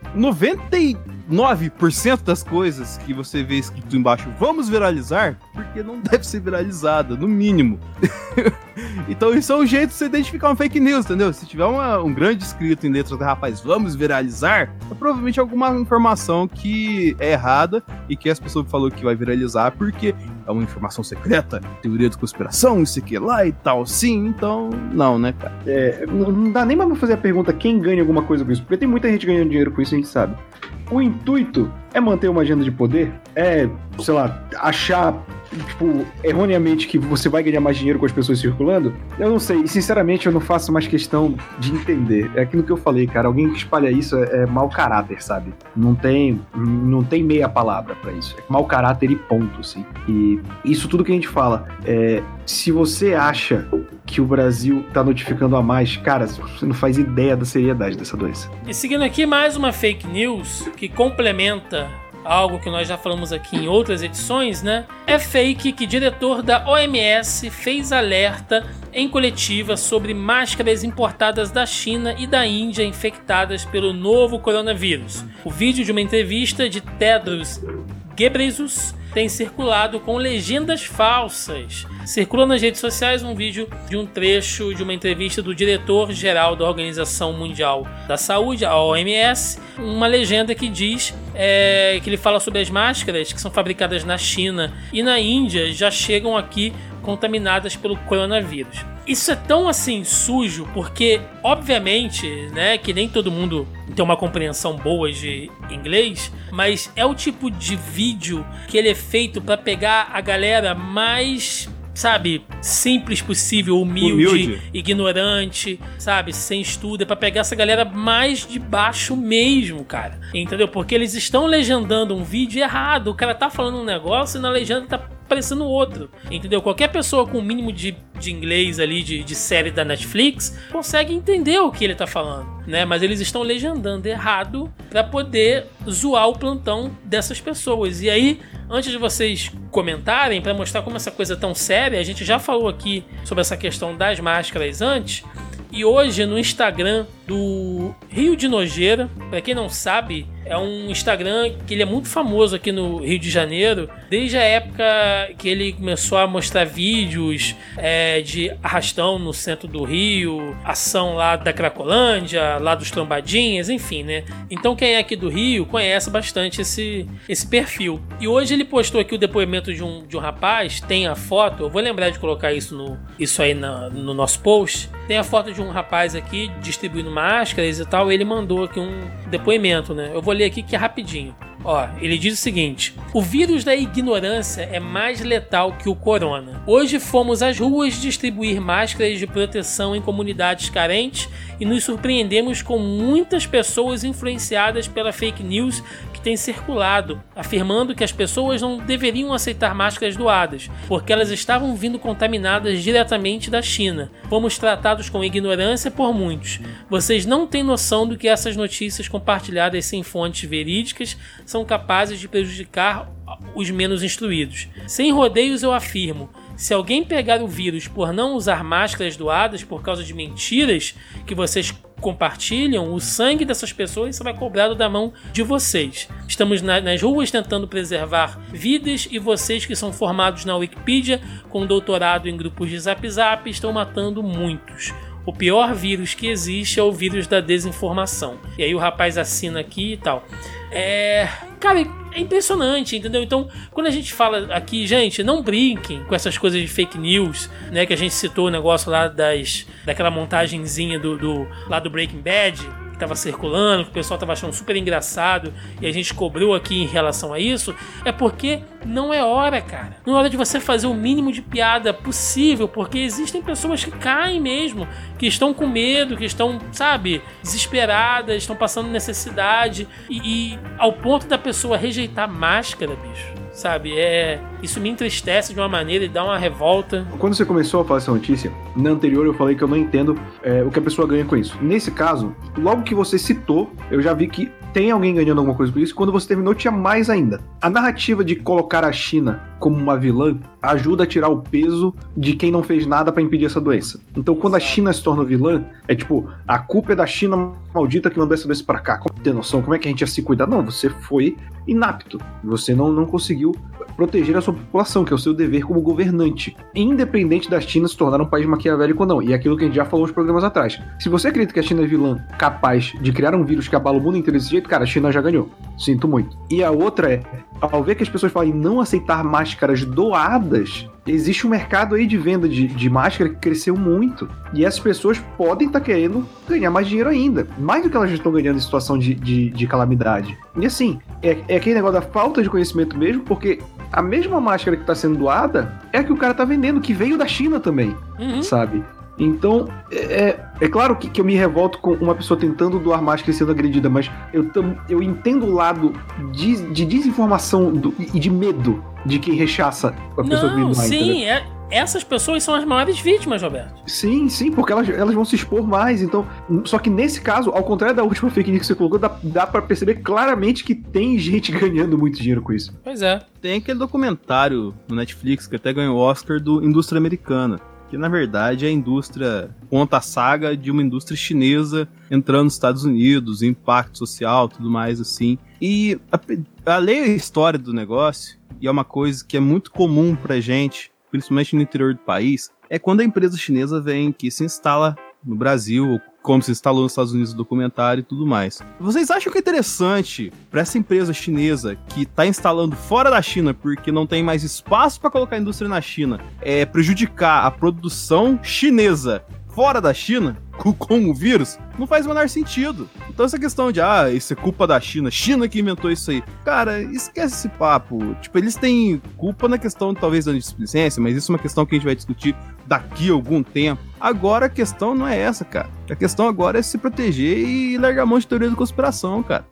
99% das coisas que você vê escrito embaixo vamos viralizar, porque não deve ser viralizada, no mínimo. então isso é um jeito de você identificar uma fake news, entendeu? Se tiver uma, um grande escrito em letras rapaz, vamos viralizar, é provavelmente alguma informação que é errada e que as pessoas falou que vai viralizar porque é uma informação secreta, teoria de conspiração, isso aqui lá e tal, sim, então não, né, cara? É, não dá nem pra fazer a pergunta quem ganha alguma coisa com isso, porque tem muita gente ganhando dinheiro com isso, a gente sabe. O intuito é manter uma agenda de poder? É, sei lá, achar tipo, erroneamente que você vai ganhar mais dinheiro com as pessoas circulando? Eu não sei. E, sinceramente, eu não faço mais questão de entender. É aquilo que eu falei, cara. Alguém que espalha isso é, é mau caráter, sabe? Não tem, não tem meia palavra para isso. É mau caráter e ponto, assim. E isso tudo que a gente fala. É, se você acha que o Brasil tá notificando a mais, cara, você não faz ideia da seriedade dessa doença. E seguindo aqui mais uma fake news que complementa algo que nós já falamos aqui em outras edições, né? É fake que diretor da OMS fez alerta em coletiva sobre máscaras importadas da China e da Índia infectadas pelo novo coronavírus. O vídeo de uma entrevista de Tedros Ghebreyesus tem circulado com legendas falsas. Circula nas redes sociais um vídeo de um trecho de uma entrevista do diretor-geral da Organização Mundial da Saúde, a OMS, uma legenda que diz é, que ele fala sobre as máscaras que são fabricadas na China e na Índia já chegam aqui contaminadas pelo coronavírus. Isso é tão assim sujo porque, obviamente, né, que nem todo mundo tem uma compreensão boa de inglês, mas é o tipo de vídeo que ele é feito para pegar a galera mais sabe, simples possível, humilde, humilde, ignorante, sabe, sem estudo, é pra pegar essa galera mais de baixo mesmo, cara. Entendeu? Porque eles estão legendando um vídeo errado. O cara tá falando um negócio e na legenda tá parecendo outro. Entendeu? Qualquer pessoa com o um mínimo de, de inglês ali, de, de série da Netflix, consegue entender o que ele tá falando, né? Mas eles estão legendando errado para poder zoar o plantão dessas pessoas. E aí, antes de vocês comentarem, para mostrar como essa coisa é tão séria, a gente já falou aqui sobre essa questão das máscaras antes. E hoje no Instagram do Rio de Nojeira. Para quem não sabe, é um Instagram que ele é muito famoso aqui no Rio de Janeiro, desde a época que ele começou a mostrar vídeos é, de arrastão no centro do Rio, ação lá da Cracolândia, lá dos Trombadinhas, enfim, né? Então quem é aqui do Rio conhece bastante esse, esse perfil. E hoje ele postou aqui o depoimento de um, de um rapaz, tem a foto, eu vou lembrar de colocar isso, no, isso aí na, no nosso post, tem a foto de um rapaz aqui distribuindo máscaras e tal, ele mandou aqui um depoimento, né? Eu vou ler aqui que é rapidinho. Ó, ele diz o seguinte: o vírus da ignorância é mais letal que o corona. Hoje fomos às ruas distribuir máscaras de proteção em comunidades carentes e nos surpreendemos com muitas pessoas influenciadas pela fake news tem circulado, afirmando que as pessoas não deveriam aceitar máscaras doadas, porque elas estavam vindo contaminadas diretamente da China. Fomos tratados com ignorância por muitos. Vocês não têm noção do que essas notícias compartilhadas sem fontes verídicas são capazes de prejudicar os menos instruídos. Sem rodeios, eu afirmo: se alguém pegar o vírus por não usar máscaras doadas por causa de mentiras que vocês compartilham, o sangue dessas pessoas será cobrado da mão de vocês. Estamos na, nas ruas tentando preservar vidas e vocês que são formados na Wikipedia com doutorado em grupos de Zap Zap estão matando muitos. O pior vírus que existe é o vírus da desinformação. E aí o rapaz assina aqui e tal. É. Cara, é impressionante, entendeu? Então, quando a gente fala aqui, gente, não brinquem com essas coisas de fake news, né? Que a gente citou o negócio lá das. daquela montagenzinha do, do lá do Breaking Bad estava circulando, que o pessoal estava achando super engraçado e a gente cobrou aqui em relação a isso, é porque não é hora, cara. Não é hora de você fazer o mínimo de piada possível, porque existem pessoas que caem mesmo, que estão com medo, que estão, sabe, desesperadas, estão passando necessidade e, e ao ponto da pessoa rejeitar máscara, bicho sabe? É, isso me entristece de uma maneira e dá uma revolta. Quando você começou a falar essa notícia, na anterior eu falei que eu não entendo é, o que a pessoa ganha com isso. Nesse caso, logo que você citou, eu já vi que tem alguém ganhando alguma coisa com isso. Quando você terminou, tinha mais ainda. A narrativa de colocar a China como uma vilã ajuda a tirar o peso de quem não fez nada para impedir essa doença. Então, quando a China se torna vilã, é tipo, a culpa é da China maldita que mandou essa doença para cá. Como tem noção? Como é que a gente ia se cuidar? Não, você foi inapto. Você não, não conseguiu proteger a sua população, que é o seu dever como governante, independente da China se tornar um país maquiavélico ou não. E é aquilo que a gente já falou nos programas atrás. Se você acredita que a China é vilã capaz de criar um vírus que abala o mundo inteiro desse jeito, cara, a China já ganhou. Sinto muito. E a outra é, ao ver que as pessoas falam em não aceitar máscaras doadas, existe um mercado aí de venda de, de máscara que cresceu muito. E essas pessoas podem estar tá querendo ganhar mais dinheiro ainda. Mais do que elas já estão ganhando em situação de, de, de calamidade. E assim, é, é aquele negócio da falta de conhecimento mesmo, porque a mesma máscara que está sendo doada é a que o cara está vendendo, que veio da China também, uhum. sabe? Então, é, é, é claro que, que, eu me revolto com uma pessoa tentando doar máscara e sendo agredida, mas eu, tam, eu entendo o lado de, de desinformação do, e de medo de quem rechaça a pessoa Não, doar, Sim, é, essas pessoas são as maiores vítimas, Roberto. Sim, sim, porque elas, elas vão se expor mais. Então, só que nesse caso, ao contrário da última fake news que você colocou, dá, dá para perceber claramente que tem gente ganhando muito dinheiro com isso. Pois é. Tem aquele documentário no Netflix que até ganhou o Oscar do Indústria Americana que na verdade a indústria conta a saga de uma indústria chinesa entrando nos Estados Unidos, impacto social, tudo mais assim. E a, a a história do negócio, e é uma coisa que é muito comum pra gente, principalmente no interior do país, é quando a empresa chinesa vem que se instala no Brasil, como se instalou nos Estados Unidos o documentário e tudo mais. Vocês acham que é interessante para essa empresa chinesa que está instalando fora da China porque não tem mais espaço para colocar a indústria na China, é prejudicar a produção chinesa fora da China com, com, o vírus, não faz o menor sentido. Então essa questão de, ah, isso é culpa da China, China que inventou isso aí. Cara, esquece esse papo. Tipo, eles têm culpa na questão, talvez, da displicência, mas isso é uma questão que a gente vai discutir daqui a algum tempo. Agora a questão não é essa, cara. A questão agora é se proteger e largar a mão de teoria da conspiração, cara.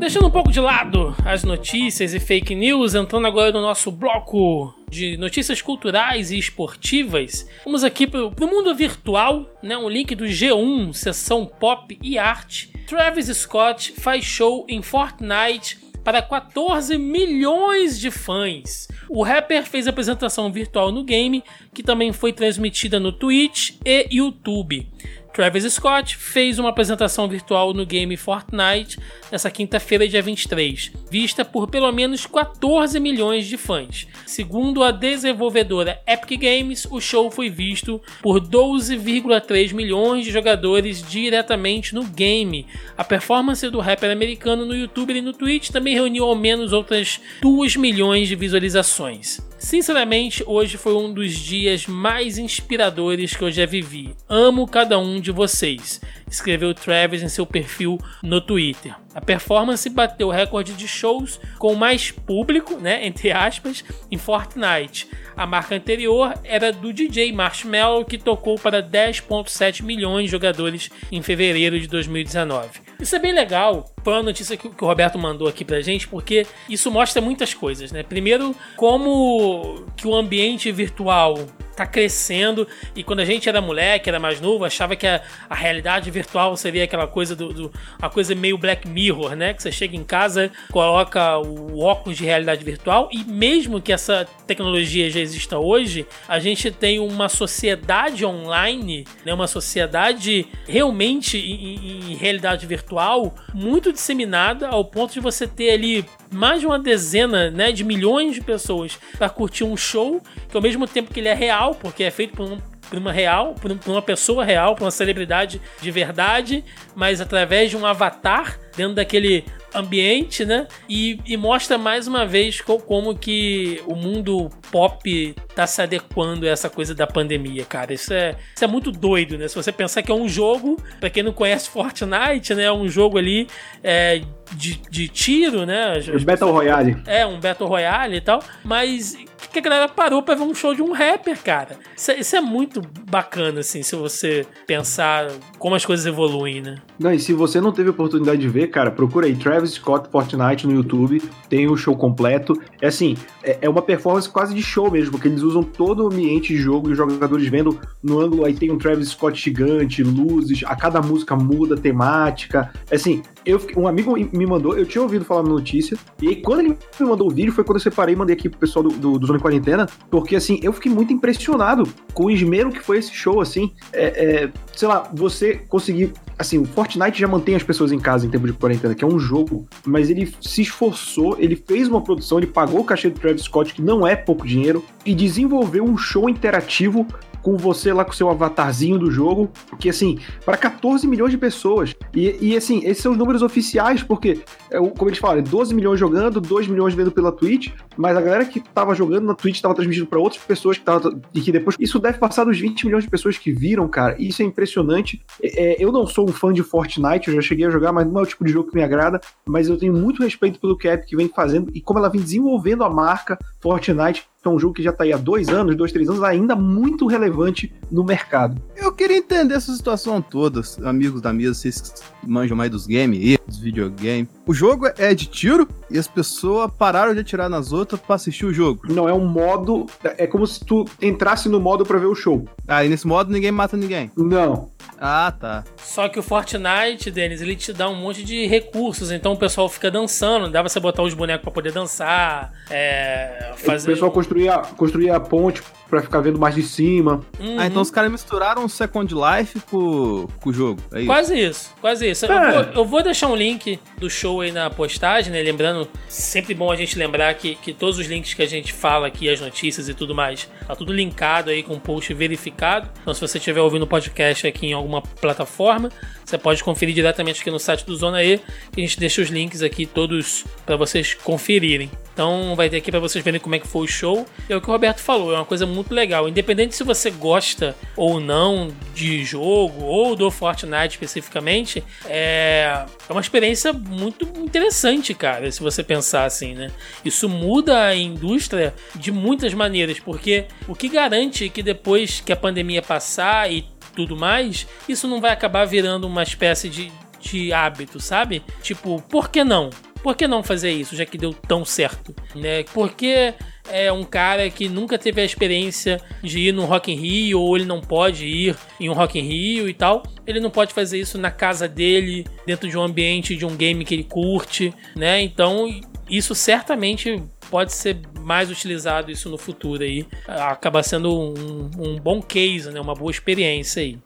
Deixando um pouco de lado as notícias e fake news, entrando agora no nosso bloco de notícias culturais e esportivas, vamos aqui para o mundo virtual, né? Um link do G1, seção pop e arte. Travis Scott faz show em Fortnite para 14 milhões de fãs. O rapper fez apresentação virtual no game, que também foi transmitida no Twitch e YouTube. Travis Scott fez uma apresentação virtual no game Fortnite nessa quinta-feira, dia 23, vista por pelo menos 14 milhões de fãs. Segundo a desenvolvedora Epic Games, o show foi visto por 12,3 milhões de jogadores diretamente no game. A performance do rapper americano no YouTube e no Twitch também reuniu ao menos outras 2 milhões de visualizações. Sinceramente, hoje foi um dos dias mais inspiradores que eu já vivi. Amo cada um de vocês escreveu Travis em seu perfil no Twitter. A performance bateu o recorde de shows com mais público, né, entre aspas, em Fortnite. A marca anterior era do DJ Marshmello, que tocou para 10.7 milhões de jogadores em fevereiro de 2019. Isso é bem legal, foi uma notícia que, o Roberto mandou aqui pra gente, porque isso mostra muitas coisas, né? Primeiro, como que o ambiente virtual tá crescendo e quando a gente era moleque, era mais novo, achava que a, a realidade virtual seria aquela coisa do, do a coisa meio Black Mirror, né? Que você chega em casa, coloca o óculos de realidade virtual e mesmo que essa tecnologia já exista hoje, a gente tem uma sociedade online, né? Uma sociedade realmente em, em realidade virtual muito disseminada ao ponto de você ter ali mais de uma dezena, né, de milhões de pessoas para curtir um show que ao mesmo tempo que ele é real, porque é feito por um por uma real, por uma pessoa real, por uma celebridade de verdade, mas através de um avatar dentro daquele ambiente, né? E, e mostra mais uma vez co como que o mundo pop tá se adequando a essa coisa da pandemia, cara. Isso é, isso é muito doido, né? Se você pensar que é um jogo, para quem não conhece Fortnite, né? É um jogo ali é, de, de tiro, né? Os Battle Royale. É, um Battle Royale e tal. Mas que a galera parou pra ver um show de um rapper, cara. Isso é, isso é, muito bacana, assim, se você pensar como as coisas evoluem, né? Não, e se você não teve oportunidade de ver, cara, procura aí Travis Scott Fortnite no YouTube, tem o show completo. É assim, é, é uma performance quase de show mesmo, porque eles usam todo o ambiente de jogo e os jogadores vendo no ângulo, aí tem um Travis Scott gigante, luzes, a cada música muda, temática. É assim, eu, um amigo me mandou, eu tinha ouvido falar na notícia, e aí quando ele me mandou o vídeo foi quando eu separei e mandei aqui pro pessoal do, do, do Zona Quarentena, porque assim, eu fiquei muito impressionado com o esmero que foi esse show, assim, é, é, sei lá, você conseguir assim, o Fortnite já mantém as pessoas em casa em tempo de quarentena, que é um jogo, mas ele se esforçou, ele fez uma produção, ele pagou o cachê do Travis Scott, que não é pouco dinheiro, e desenvolveu um show interativo com você lá com seu avatarzinho do jogo, que assim, para 14 milhões de pessoas. E, e assim, esses são os números oficiais, porque, é, como eles falam, 12 milhões jogando, 2 milhões vendo pela Twitch, mas a galera que tava jogando na Twitch tava transmitindo para outras pessoas que tava, e que depois. Isso deve passar dos 20 milhões de pessoas que viram, cara. Isso é impressionante. É, é, eu não sou um fã de Fortnite, eu já cheguei a jogar, mas não é o tipo de jogo que me agrada. Mas eu tenho muito respeito pelo que a Epic vem fazendo e como ela vem desenvolvendo a marca Fortnite é um jogo que já está aí há dois anos, dois, três anos, ainda muito relevante no mercado. Eu queria entender essa situação toda, amigos da mesa, vocês que manjam mais dos games dos videogames. O jogo é de tiro e as pessoas pararam de atirar nas outras para assistir o jogo. Não, é um modo. É como se tu entrasse no modo para ver o show. Ah, e nesse modo ninguém mata ninguém. Não. Ah, tá. Só que o Fortnite, Denis, ele te dá um monte de recursos, então o pessoal fica dançando, dá pra você botar os bonecos pra poder dançar, é, fazer... O pessoal construía, construía a ponte pra ficar vendo mais de cima. Uhum. Ah, então os caras misturaram o Second Life com, com o jogo, é isso? Quase isso, quase isso. É. Eu, vou, eu, vou, deixar um link do show aí na postagem, né, lembrando, sempre bom a gente lembrar que, que todos os links que a gente fala aqui, as notícias e tudo mais, tá tudo linkado aí com o post verificado, então se você estiver ouvindo o podcast aqui em alguma plataforma, você pode conferir diretamente aqui no site do Zona E, que a gente deixa os links aqui todos para vocês conferirem. Então vai ter aqui para vocês verem como é que foi o show. É o que o Roberto falou, é uma coisa muito legal. Independente se você gosta ou não de jogo ou do Fortnite especificamente, é, é uma experiência muito interessante, cara, se você pensar assim, né? Isso muda a indústria de muitas maneiras, porque o que garante que depois que a pandemia passar e tudo mais, isso não vai acabar virando uma espécie de, de hábito, sabe? Tipo, por que não? Por que não fazer isso, já que deu tão certo? Né? Porque é um cara que nunca teve a experiência de ir no Rock in Rio, ou ele não pode ir em um Rock in Rio e tal. Ele não pode fazer isso na casa dele, dentro de um ambiente de um game que ele curte, né? Então isso certamente pode ser mais utilizado isso no futuro aí. Acaba sendo um, um bom case, né? Uma boa experiência aí.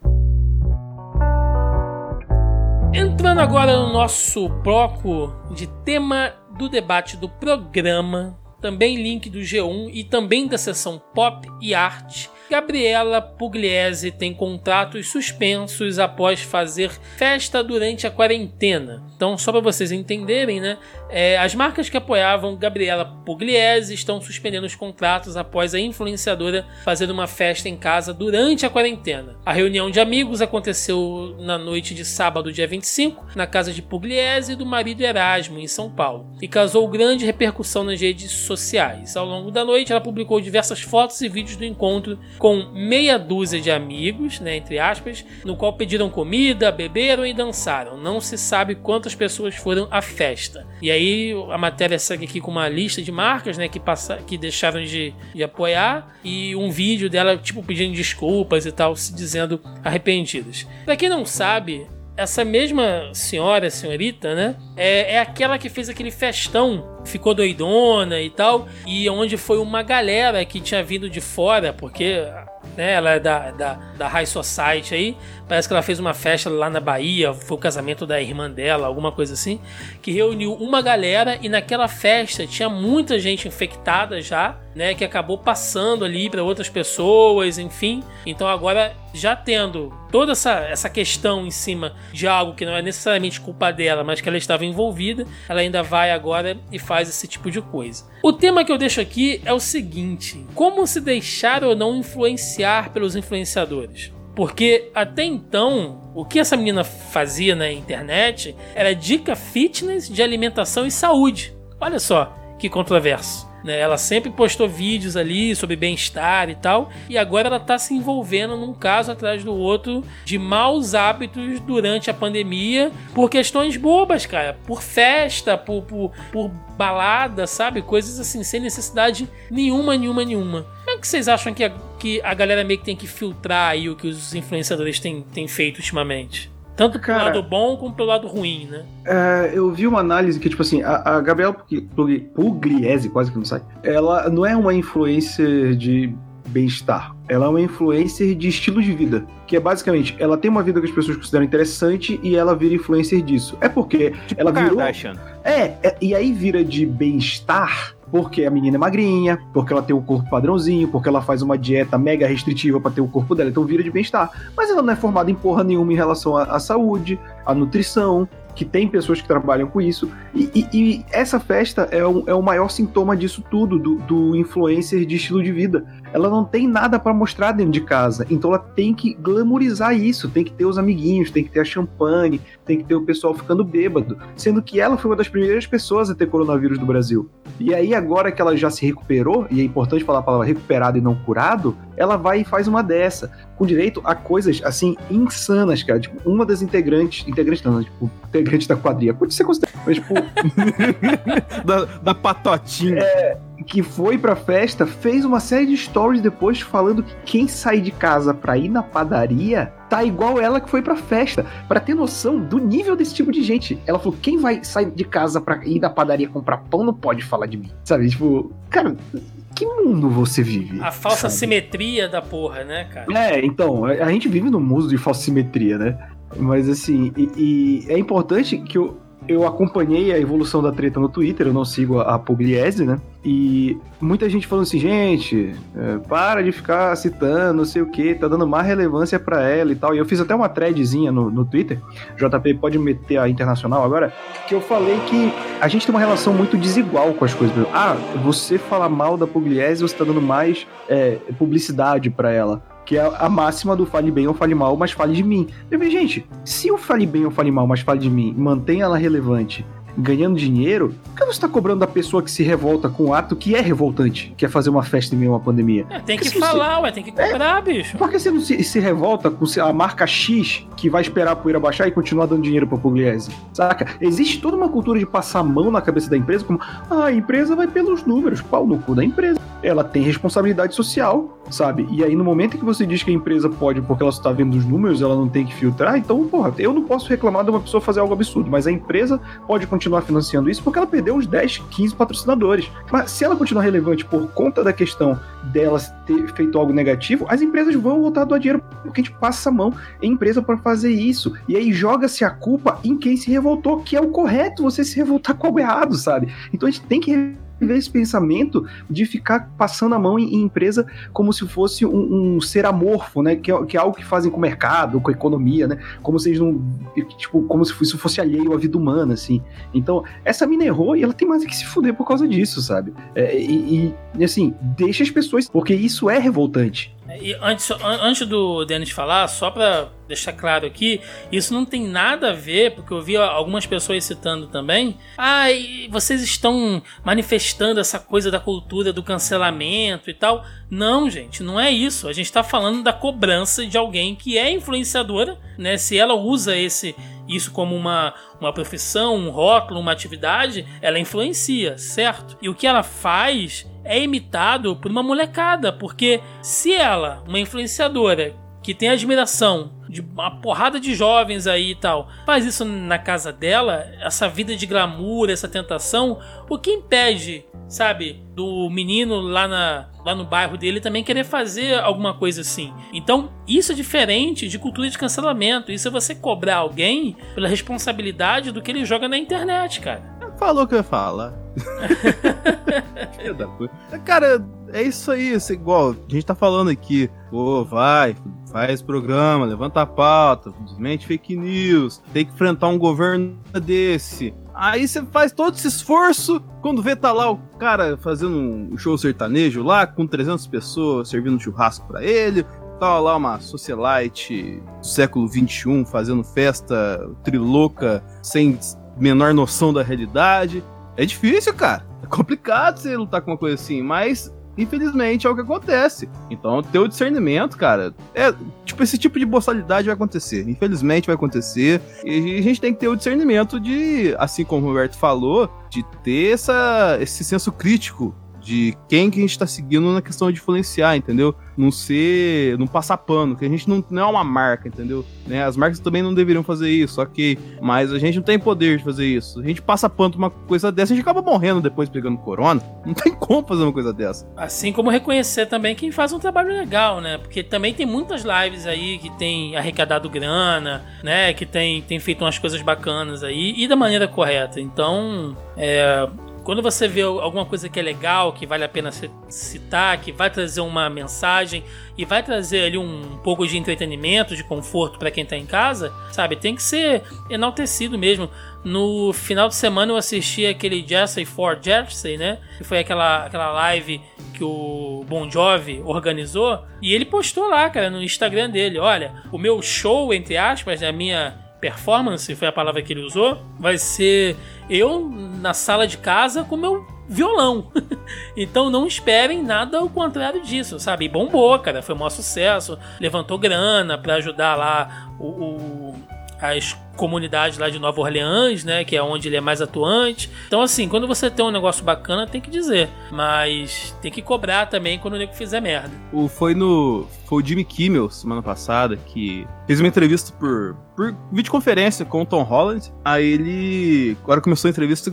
Entrando agora no nosso bloco de tema do debate do programa, também link do G1 e também da seção Pop e Arte Gabriela Pugliese tem contratos suspensos após fazer festa durante a quarentena. Então, só para vocês entenderem, né? É, as marcas que apoiavam Gabriela Pugliese estão suspendendo os contratos após a influenciadora fazer uma festa em casa durante a quarentena. A reunião de amigos aconteceu na noite de sábado, dia 25, na casa de Pugliese e do marido Erasmo, em São Paulo, e causou grande repercussão nas redes sociais. Ao longo da noite, ela publicou diversas fotos e vídeos do encontro com meia dúzia de amigos, né, entre aspas, no qual pediram comida, beberam e dançaram. Não se sabe quantas pessoas foram à festa. E aí a matéria segue aqui com uma lista de marcas, né, que, passa, que deixaram de, de apoiar e um vídeo dela tipo pedindo desculpas e tal, se dizendo arrependidas. Para quem não sabe, essa mesma senhora, senhorita, né? É, é aquela que fez aquele festão, ficou doidona e tal, e onde foi uma galera que tinha vindo de fora, porque né, ela é da, da, da High Society aí, parece que ela fez uma festa lá na Bahia, foi o casamento da irmã dela, alguma coisa assim, que reuniu uma galera e naquela festa tinha muita gente infectada já, né, que acabou passando ali para outras pessoas, enfim. Então agora já tendo toda essa, essa questão em cima de algo que não é necessariamente culpa dela, mas que ela estava envolvida, ela ainda vai agora e faz esse tipo de coisa. O tema que eu deixo aqui é o seguinte: como se deixar ou não influenciar pelos influenciadores? Porque até então, o que essa menina fazia na internet era dica fitness de alimentação e saúde. Olha só que controverso. Né? Ela sempre postou vídeos ali sobre bem-estar e tal, e agora ela está se envolvendo num caso atrás do outro de maus hábitos durante a pandemia por questões bobas, cara, por festa, por, por, por balada, sabe? Coisas assim, sem necessidade nenhuma, nenhuma, nenhuma. Como é que vocês acham que a, que a galera meio que tem que filtrar aí o que os influenciadores têm, têm feito ultimamente? Tanto Cara, pelo lado bom como pelo lado ruim, né? É, eu vi uma análise que, tipo assim, a, a Gabriela Pugliese, quase que não sai, ela não é uma influencer de bem-estar. Ela é uma influencer de estilo de vida. Que é basicamente, ela tem uma vida que as pessoas consideram interessante e ela vira influencer disso. É porque tipo ela virou. Kardashian. É, é, e aí vira de bem-estar porque a menina é magrinha, porque ela tem um corpo padrãozinho, porque ela faz uma dieta mega restritiva para ter o corpo dela, então vira de bem-estar. Mas ela não é formada em porra nenhuma em relação à, à saúde, à nutrição, que tem pessoas que trabalham com isso. E, e, e essa festa é o, é o maior sintoma disso tudo, do, do influencer de estilo de vida. Ela não tem nada para mostrar dentro de casa, então ela tem que glamorizar isso, tem que ter os amiguinhos, tem que ter a champanhe, tem que ter o pessoal ficando bêbado, sendo que ela foi uma das primeiras pessoas a ter coronavírus no Brasil. E aí agora que ela já se recuperou, e é importante falar a palavra recuperado e não curado, ela vai e faz uma dessa, com direito a coisas assim insanas, cara. Tipo, uma das integrantes, integrantes não, tipo, integrante da quadrilha, pode ser considerado, mas tipo. da, da patotinha. É, que foi pra festa, fez uma série de stories depois falando que quem sai de casa pra ir na padaria tá igual ela que foi pra festa. para ter noção do nível desse tipo de gente. Ela falou: quem vai sair de casa pra ir na padaria comprar pão não pode falar de mim. Sabe? Tipo, cara, que mundo você vive? A falsa sabe? simetria da porra, né, cara? É, então, a gente vive num mundo de falsa simetria, né? Mas assim, e, e é importante que eu, eu acompanhei a evolução da treta no Twitter, eu não sigo a, Pugliese, né? E muita gente falando assim, gente, é, para de ficar citando, não sei o que, tá dando mais relevância para ela e tal. E eu fiz até uma threadzinha no, no Twitter, JP pode meter a internacional agora, que eu falei que a gente tem uma relação muito desigual com as coisas. Ah, você fala mal da Pugliese, você tá dando mais é, publicidade para ela que é a máxima do fale bem ou fale mal, mas fale de mim. Eu falei, gente, se o fale bem ou fale mal, mas fale de mim, mantém ela relevante, ganhando dinheiro, por que você está cobrando da pessoa que se revolta com o ato que é revoltante, que é fazer uma festa em meio a uma pandemia? É, tem que falar, você... ué, tem que cobrar, é, bicho. Por que você não se, se, revolta com a marca X que vai esperar a poeira baixar e continuar dando dinheiro pra Pugliese? Saca? Existe toda uma cultura de passar a mão na cabeça da empresa, como, ah, a empresa vai pelos números, pau no cu da empresa. Ela tem responsabilidade social, sabe? E aí, no momento em que você diz que a empresa pode, porque ela só tá vendo os números, ela não tem que filtrar, então, porra, eu não posso reclamar de uma pessoa fazer algo absurdo, mas a empresa pode continuar financiando isso porque ela perdeu uns 10, 15 patrocinadores. Mas se ela continuar relevante por conta da questão dela ter feito algo negativo, as empresas vão voltar a doar dinheiro porque a gente passa a mão em empresa para fazer isso. E aí joga-se a culpa em quem se revoltou, que é o correto você se revoltar com algo errado, sabe? Então a gente tem que ver esse pensamento de ficar passando a mão em, em empresa como se fosse um, um, ser amorfo, né? Que é, que é algo que fazem com o mercado, com a economia, né? Como se não. Tipo, como se isso fosse alheio à vida humana, assim. Então, essa mina errou e ela tem mais que se fuder por causa disso, sabe? É, e, e, assim, deixa as pessoas. Porque isso é revoltante. E antes, antes do Denis falar, só para deixar claro aqui, isso não tem nada a ver, porque eu vi algumas pessoas citando também. Ah, vocês estão manifestando essa coisa da cultura do cancelamento e tal. Não, gente, não é isso. A gente está falando da cobrança de alguém que é influenciadora, né? Se ela usa esse isso como uma, uma profissão, um rótulo, uma atividade, ela influencia, certo? E o que ela faz é imitado por uma molecada, porque se ela, uma influenciadora que tem admiração de uma porrada de jovens aí e tal, faz isso na casa dela, essa vida de glamour, essa tentação, o que impede, sabe, do menino lá, na, lá no bairro dele também querer fazer alguma coisa assim? Então, isso é diferente de cultura de cancelamento. Isso é você cobrar alguém pela responsabilidade do que ele joga na internet, cara. Falou que eu ia falar. Cara, é isso aí, isso é igual. A gente tá falando aqui, pô, vai, faz programa, levanta a pauta, desmente fake news, tem que enfrentar um governo desse. Aí você faz todo esse esforço, quando vê tá lá o cara fazendo um show sertanejo lá, com 300 pessoas servindo churrasco para ele, tá lá uma socialite do século 21 fazendo festa trilouca sem menor noção da realidade. É difícil, cara. É complicado você lutar com uma coisa assim, mas infelizmente é o que acontece. Então, ter o discernimento, cara, é tipo esse tipo de boçalidade vai acontecer. Infelizmente vai acontecer. E a gente tem que ter o discernimento de, assim como o Roberto falou, de ter essa, esse senso crítico de quem que a gente tá seguindo na questão de influenciar, entendeu? Não ser. não passar pano, que a gente não, não é uma marca, entendeu? Né? As marcas também não deveriam fazer isso, ok. Mas a gente não tem poder de fazer isso. A gente passa pano pra uma coisa dessa, a gente acaba morrendo depois pegando corona. Não tem como fazer uma coisa dessa. Assim como reconhecer também quem faz um trabalho legal, né? Porque também tem muitas lives aí que tem arrecadado grana, né? Que tem, tem feito umas coisas bacanas aí e da maneira correta. Então, é, quando você vê alguma coisa que é legal, que vale a pena citar, que vai trazer uma mensagem e vai trazer ali um pouco de entretenimento, de conforto para quem está em casa, sabe? Tem que ser enaltecido mesmo. No final de semana eu assisti aquele Jesse for Jersey, né? Que foi aquela, aquela live que o Bon Jovi organizou. E ele postou lá, cara, no Instagram dele: olha, o meu show, entre aspas, a minha performance, foi a palavra que ele usou, vai ser eu na sala de casa com meu violão. então não esperem nada ao contrário disso, sabe? E bombou, cara, foi um maior sucesso, levantou grana para ajudar lá o, o as comunidades lá de Nova Orleans, né, que é onde ele é mais atuante. Então assim, quando você tem um negócio bacana, tem que dizer, mas tem que cobrar também quando o nego fizer merda. O foi no foi o Jimmy Kimmel semana passada que fez uma entrevista por por videoconferência com o Tom Holland. Aí ele, agora começou a entrevista,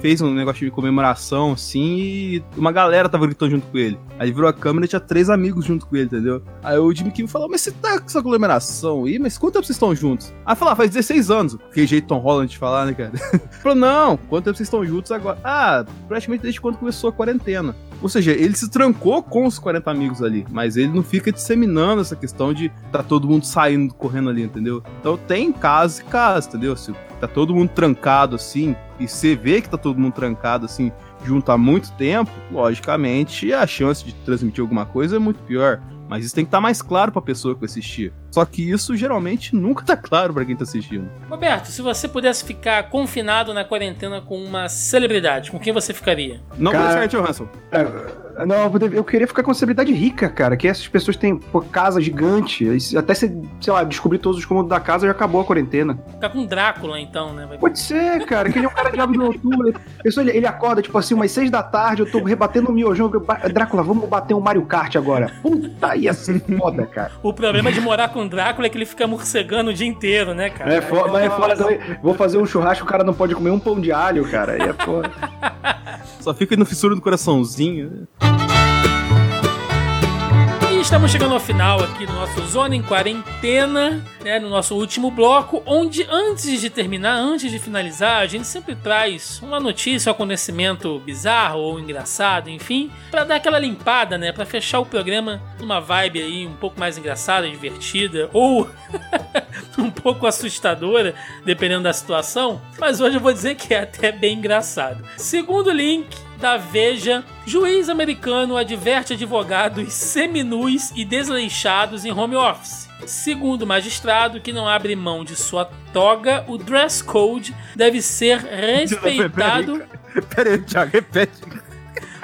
fez um negócio de comemoração assim e uma galera tava gritando junto com ele. Aí virou a câmera e tinha três amigos junto com ele, entendeu? Aí o Jimmy Kimmel falou: Mas você tá com essa comemoração aí? Mas quanto tempo vocês estão juntos? Aí falou: ah, faz 16 anos. Que jeito Tom Holland de falar, né, cara? falou: Não, quanto tempo vocês estão juntos agora? Ah, praticamente desde quando começou a quarentena. Ou seja, ele se trancou com os 40 amigos ali, mas ele não fica disseminando essa questão de tá todo mundo saindo, correndo ali, entendeu? Então tem casos e casos, entendeu? Se tá todo mundo trancado assim, e você vê que tá todo mundo trancado assim, junto há muito tempo, logicamente a chance de transmitir alguma coisa é muito pior. Mas isso tem que estar tá mais claro para a pessoa que assistir. Só que isso geralmente nunca tá claro para quem tá assistindo. Roberto, se você pudesse ficar confinado na quarentena com uma celebridade, com quem você ficaria? Não Cara, Scarlett Johansson. É, Não, eu queria ficar com a celebridade rica, cara. Que essas pessoas têm pô, casa gigante. Até se, sei lá, descobrir todos os cômodos da casa já acabou a quarentena. Ficar com Drácula, então, né? Vai... Pode ser, cara. Que ele é um cara de do outubro. Pessoa, ele, ele acorda, tipo assim, umas seis da tarde, eu tô rebatendo o miojão. Drácula, vamos bater um Mario Kart agora. Puta, ia ser foda, cara. O problema de morar com Drácula é que ele fica morcegando o dia inteiro, né, cara? É foda, mas é foda também. Vou fazer um churrasco, o cara não pode comer um pão de alho, cara. Aí é foda. Só fica no fissura do coraçãozinho. Né? estamos chegando ao final aqui no nosso Zona em Quarentena, né, no nosso último bloco, onde antes de terminar, antes de finalizar, a gente sempre traz uma notícia, um acontecimento bizarro ou engraçado, enfim, para dar aquela limpada, né, para fechar o programa numa vibe aí um pouco mais engraçada, divertida ou um pouco assustadora, dependendo da situação. Mas hoje eu vou dizer que é até bem engraçado. Segundo link da Veja, juiz americano adverte advogados seminus e desleixados em home office. Segundo o magistrado, que não abre mão de sua toga, o dress code deve ser respeitado. Peraí, Thiago, repete.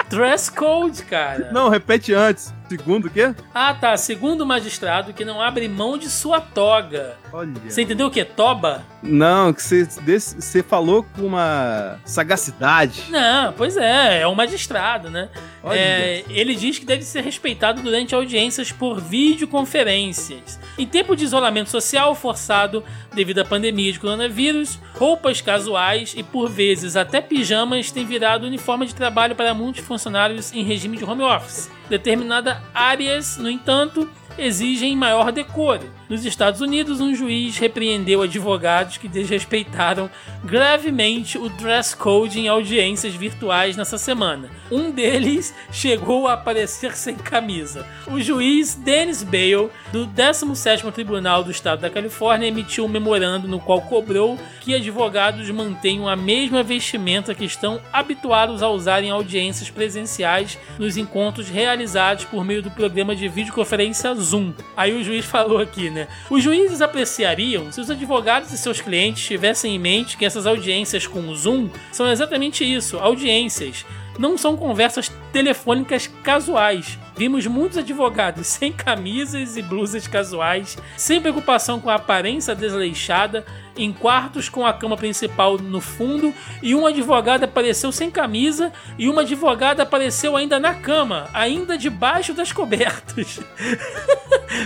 Dress code, cara. Não, repete antes. Segundo o quê? Ah, tá. Segundo o magistrado, que não abre mão de sua toga. Olha. Você entendeu o que? Toba? Não, que você falou com uma sagacidade. Não, pois é, é um magistrado, né? É, ele diz que deve ser respeitado durante audiências por videoconferências. Em tempo de isolamento social forçado devido à pandemia de coronavírus, roupas casuais e por vezes até pijamas têm virado uniforme de trabalho para muitos funcionários em regime de home office. Determinadas áreas, no entanto, exigem maior decoro. Nos Estados Unidos, um juiz repreendeu advogados que desrespeitaram gravemente o dress code em audiências virtuais nessa semana. Um deles chegou a aparecer sem camisa. O juiz Dennis Bale, do 17º Tribunal do Estado da Califórnia, emitiu um memorando no qual cobrou que advogados mantenham a mesma vestimenta que estão habituados a usar em audiências presenciais nos encontros realizados por meio do programa de videoconferência Zoom. Aí o juiz falou aqui, né? Os juízes apreciariam se os advogados e seus clientes tivessem em mente que essas audiências com o Zoom são exatamente isso, audiências. Não são conversas telefônicas casuais. Vimos muitos advogados sem camisas e blusas casuais, sem preocupação com a aparência desleixada em quartos com a cama principal no fundo e um advogado apareceu sem camisa e uma advogada apareceu ainda na cama, ainda debaixo das cobertas.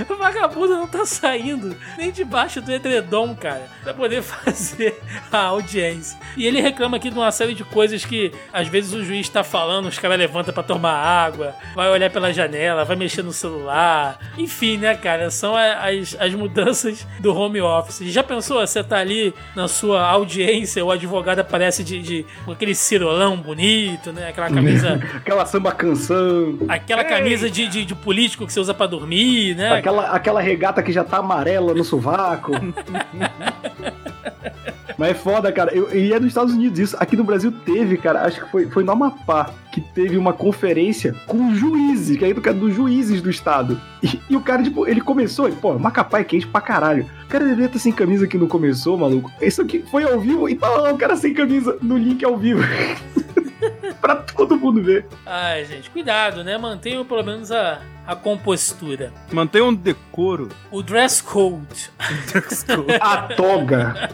o vagabundo não tá saindo nem debaixo do edredom, cara, para poder fazer a audiência. E ele reclama aqui de uma série de coisas que às vezes o juiz tá falando, os caras levantam para tomar água, vai olhar pela janela, vai mexer no celular. Enfim, né, cara, são as, as mudanças do home office. Já pensou, você tá ali na sua audiência, o advogado aparece de, de com aquele cirolão bonito, né? Aquela camisa. aquela samba canção. Aquela camisa de, de, de, político que você usa para dormir, né? Aquela, aquela regata que já tá amarela no sovaco. Mas é foda, cara. Eu, e é dos Estados Unidos isso. Aqui no Brasil teve, cara, acho que foi, foi no Amapá, que teve uma conferência com juízes, que é do, dos juízes do estado. E, e, o cara, tipo, ele começou, e, pô, Macapá é quente pra caralho. O cara deveria estar sem camisa que não começou, maluco. Isso aqui foi ao vivo e tá lá o cara sem camisa no link ao vivo. pra todo mundo ver. Ai, gente, cuidado, né? Mantenham pelo menos a, a compostura. Mantenha um decoro. O dress code. dress code. a toga.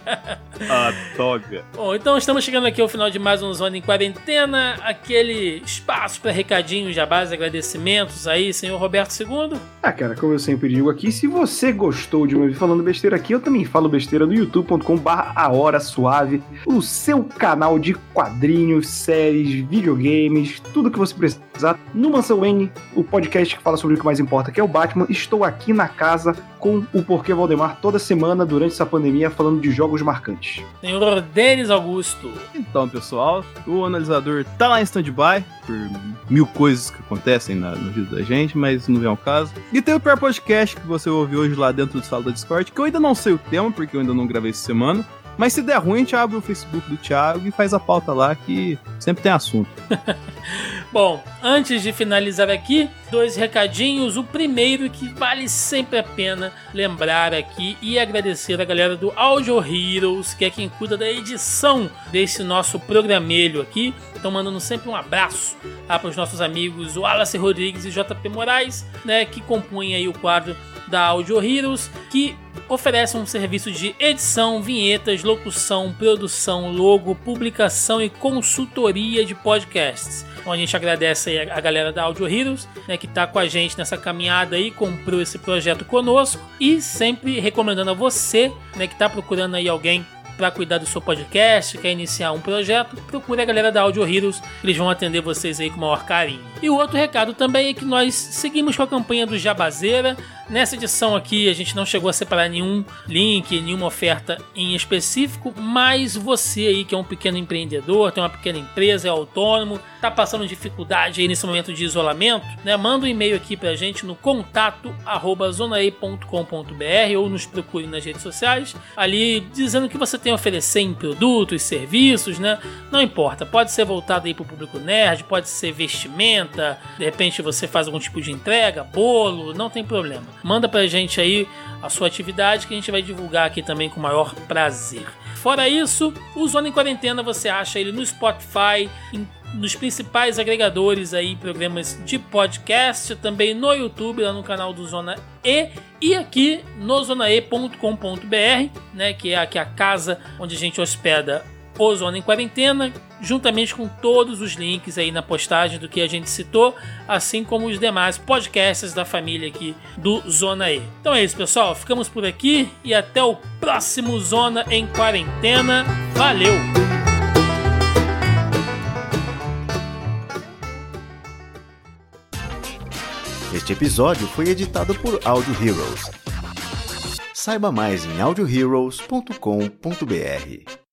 A toga. Bom, então estamos chegando aqui ao final de mais um Zona em Quarentena. Aquele espaço para recadinhos, jabás, agradecimentos aí, senhor Roberto II. Ah, cara, como eu sempre digo aqui, se você gostou de me ouvir falando besteira aqui, eu também falo besteira no youtube.com/barra A Hora Suave, o seu canal de quadrinhos, séries, videogames, tudo que você precisar. No Mansão N, o podcast que fala sobre o que mais importa, que é o Batman. Estou aqui na casa com o Porquê Valdemar toda semana durante essa pandemia falando de jogos marcantes. Senhor Denis Augusto. Então, pessoal, o analisador tá lá em stand-by por mil coisas que acontecem na, no vida da gente, mas não vem ao caso. E tem o pior podcast que você ouviu hoje lá dentro do sala da Discord, que eu ainda não sei o tema, porque eu ainda não gravei essa semana. Mas se der ruim, a gente abre o Facebook do Thiago e faz a pauta lá que sempre tem assunto. Bom, antes de finalizar aqui, dois recadinhos. O primeiro que vale sempre a pena lembrar aqui e agradecer a galera do Audio Heroes, que é quem cuida da edição desse nosso programelho aqui. Estão mandando sempre um abraço para os nossos amigos Wallace Rodrigues e JP Moraes, né, que compõem aí o quadro da Audio Heroes, que oferece um serviço de edição, vinhetas, locução, produção, logo, publicação e consultoria de podcasts. Então a gente agradece aí a galera da Audio Heroes, né, que está com a gente nessa caminhada aí, comprou esse projeto conosco e sempre recomendando a você, né, que está procurando aí alguém para cuidar do seu podcast, quer iniciar um projeto, procure a galera da Audio Heroes, eles vão atender vocês aí com o maior carinho. E o outro recado também é que nós seguimos com a campanha do Jabazeira, Nessa edição aqui a gente não chegou a separar nenhum link, nenhuma oferta em específico, mas você aí que é um pequeno empreendedor, tem uma pequena empresa, é autônomo, tá passando dificuldade aí nesse momento de isolamento, né? Manda um e-mail aqui pra gente no contato zonae.com.br ou nos procure nas redes sociais, ali dizendo o que você tem a oferecer em produtos, serviços, né? Não importa, pode ser voltado aí pro público nerd, pode ser vestimenta, de repente você faz algum tipo de entrega, bolo, não tem problema. Manda pra gente aí a sua atividade que a gente vai divulgar aqui também com o maior prazer. Fora isso, o Zona em Quarentena você acha ele no Spotify, em, nos principais agregadores aí, programas de podcast, também no YouTube, lá no canal do Zona E, e aqui no zonae.com.br, né, que é aqui a casa onde a gente hospeda o Zona em Quarentena, juntamente com todos os links aí na postagem do que a gente citou, assim como os demais podcasts da família aqui do Zona E. Então é isso, pessoal. Ficamos por aqui e até o próximo Zona em Quarentena. Valeu! Este episódio foi editado por Audio Heroes. Saiba mais em audioheroes.com.br.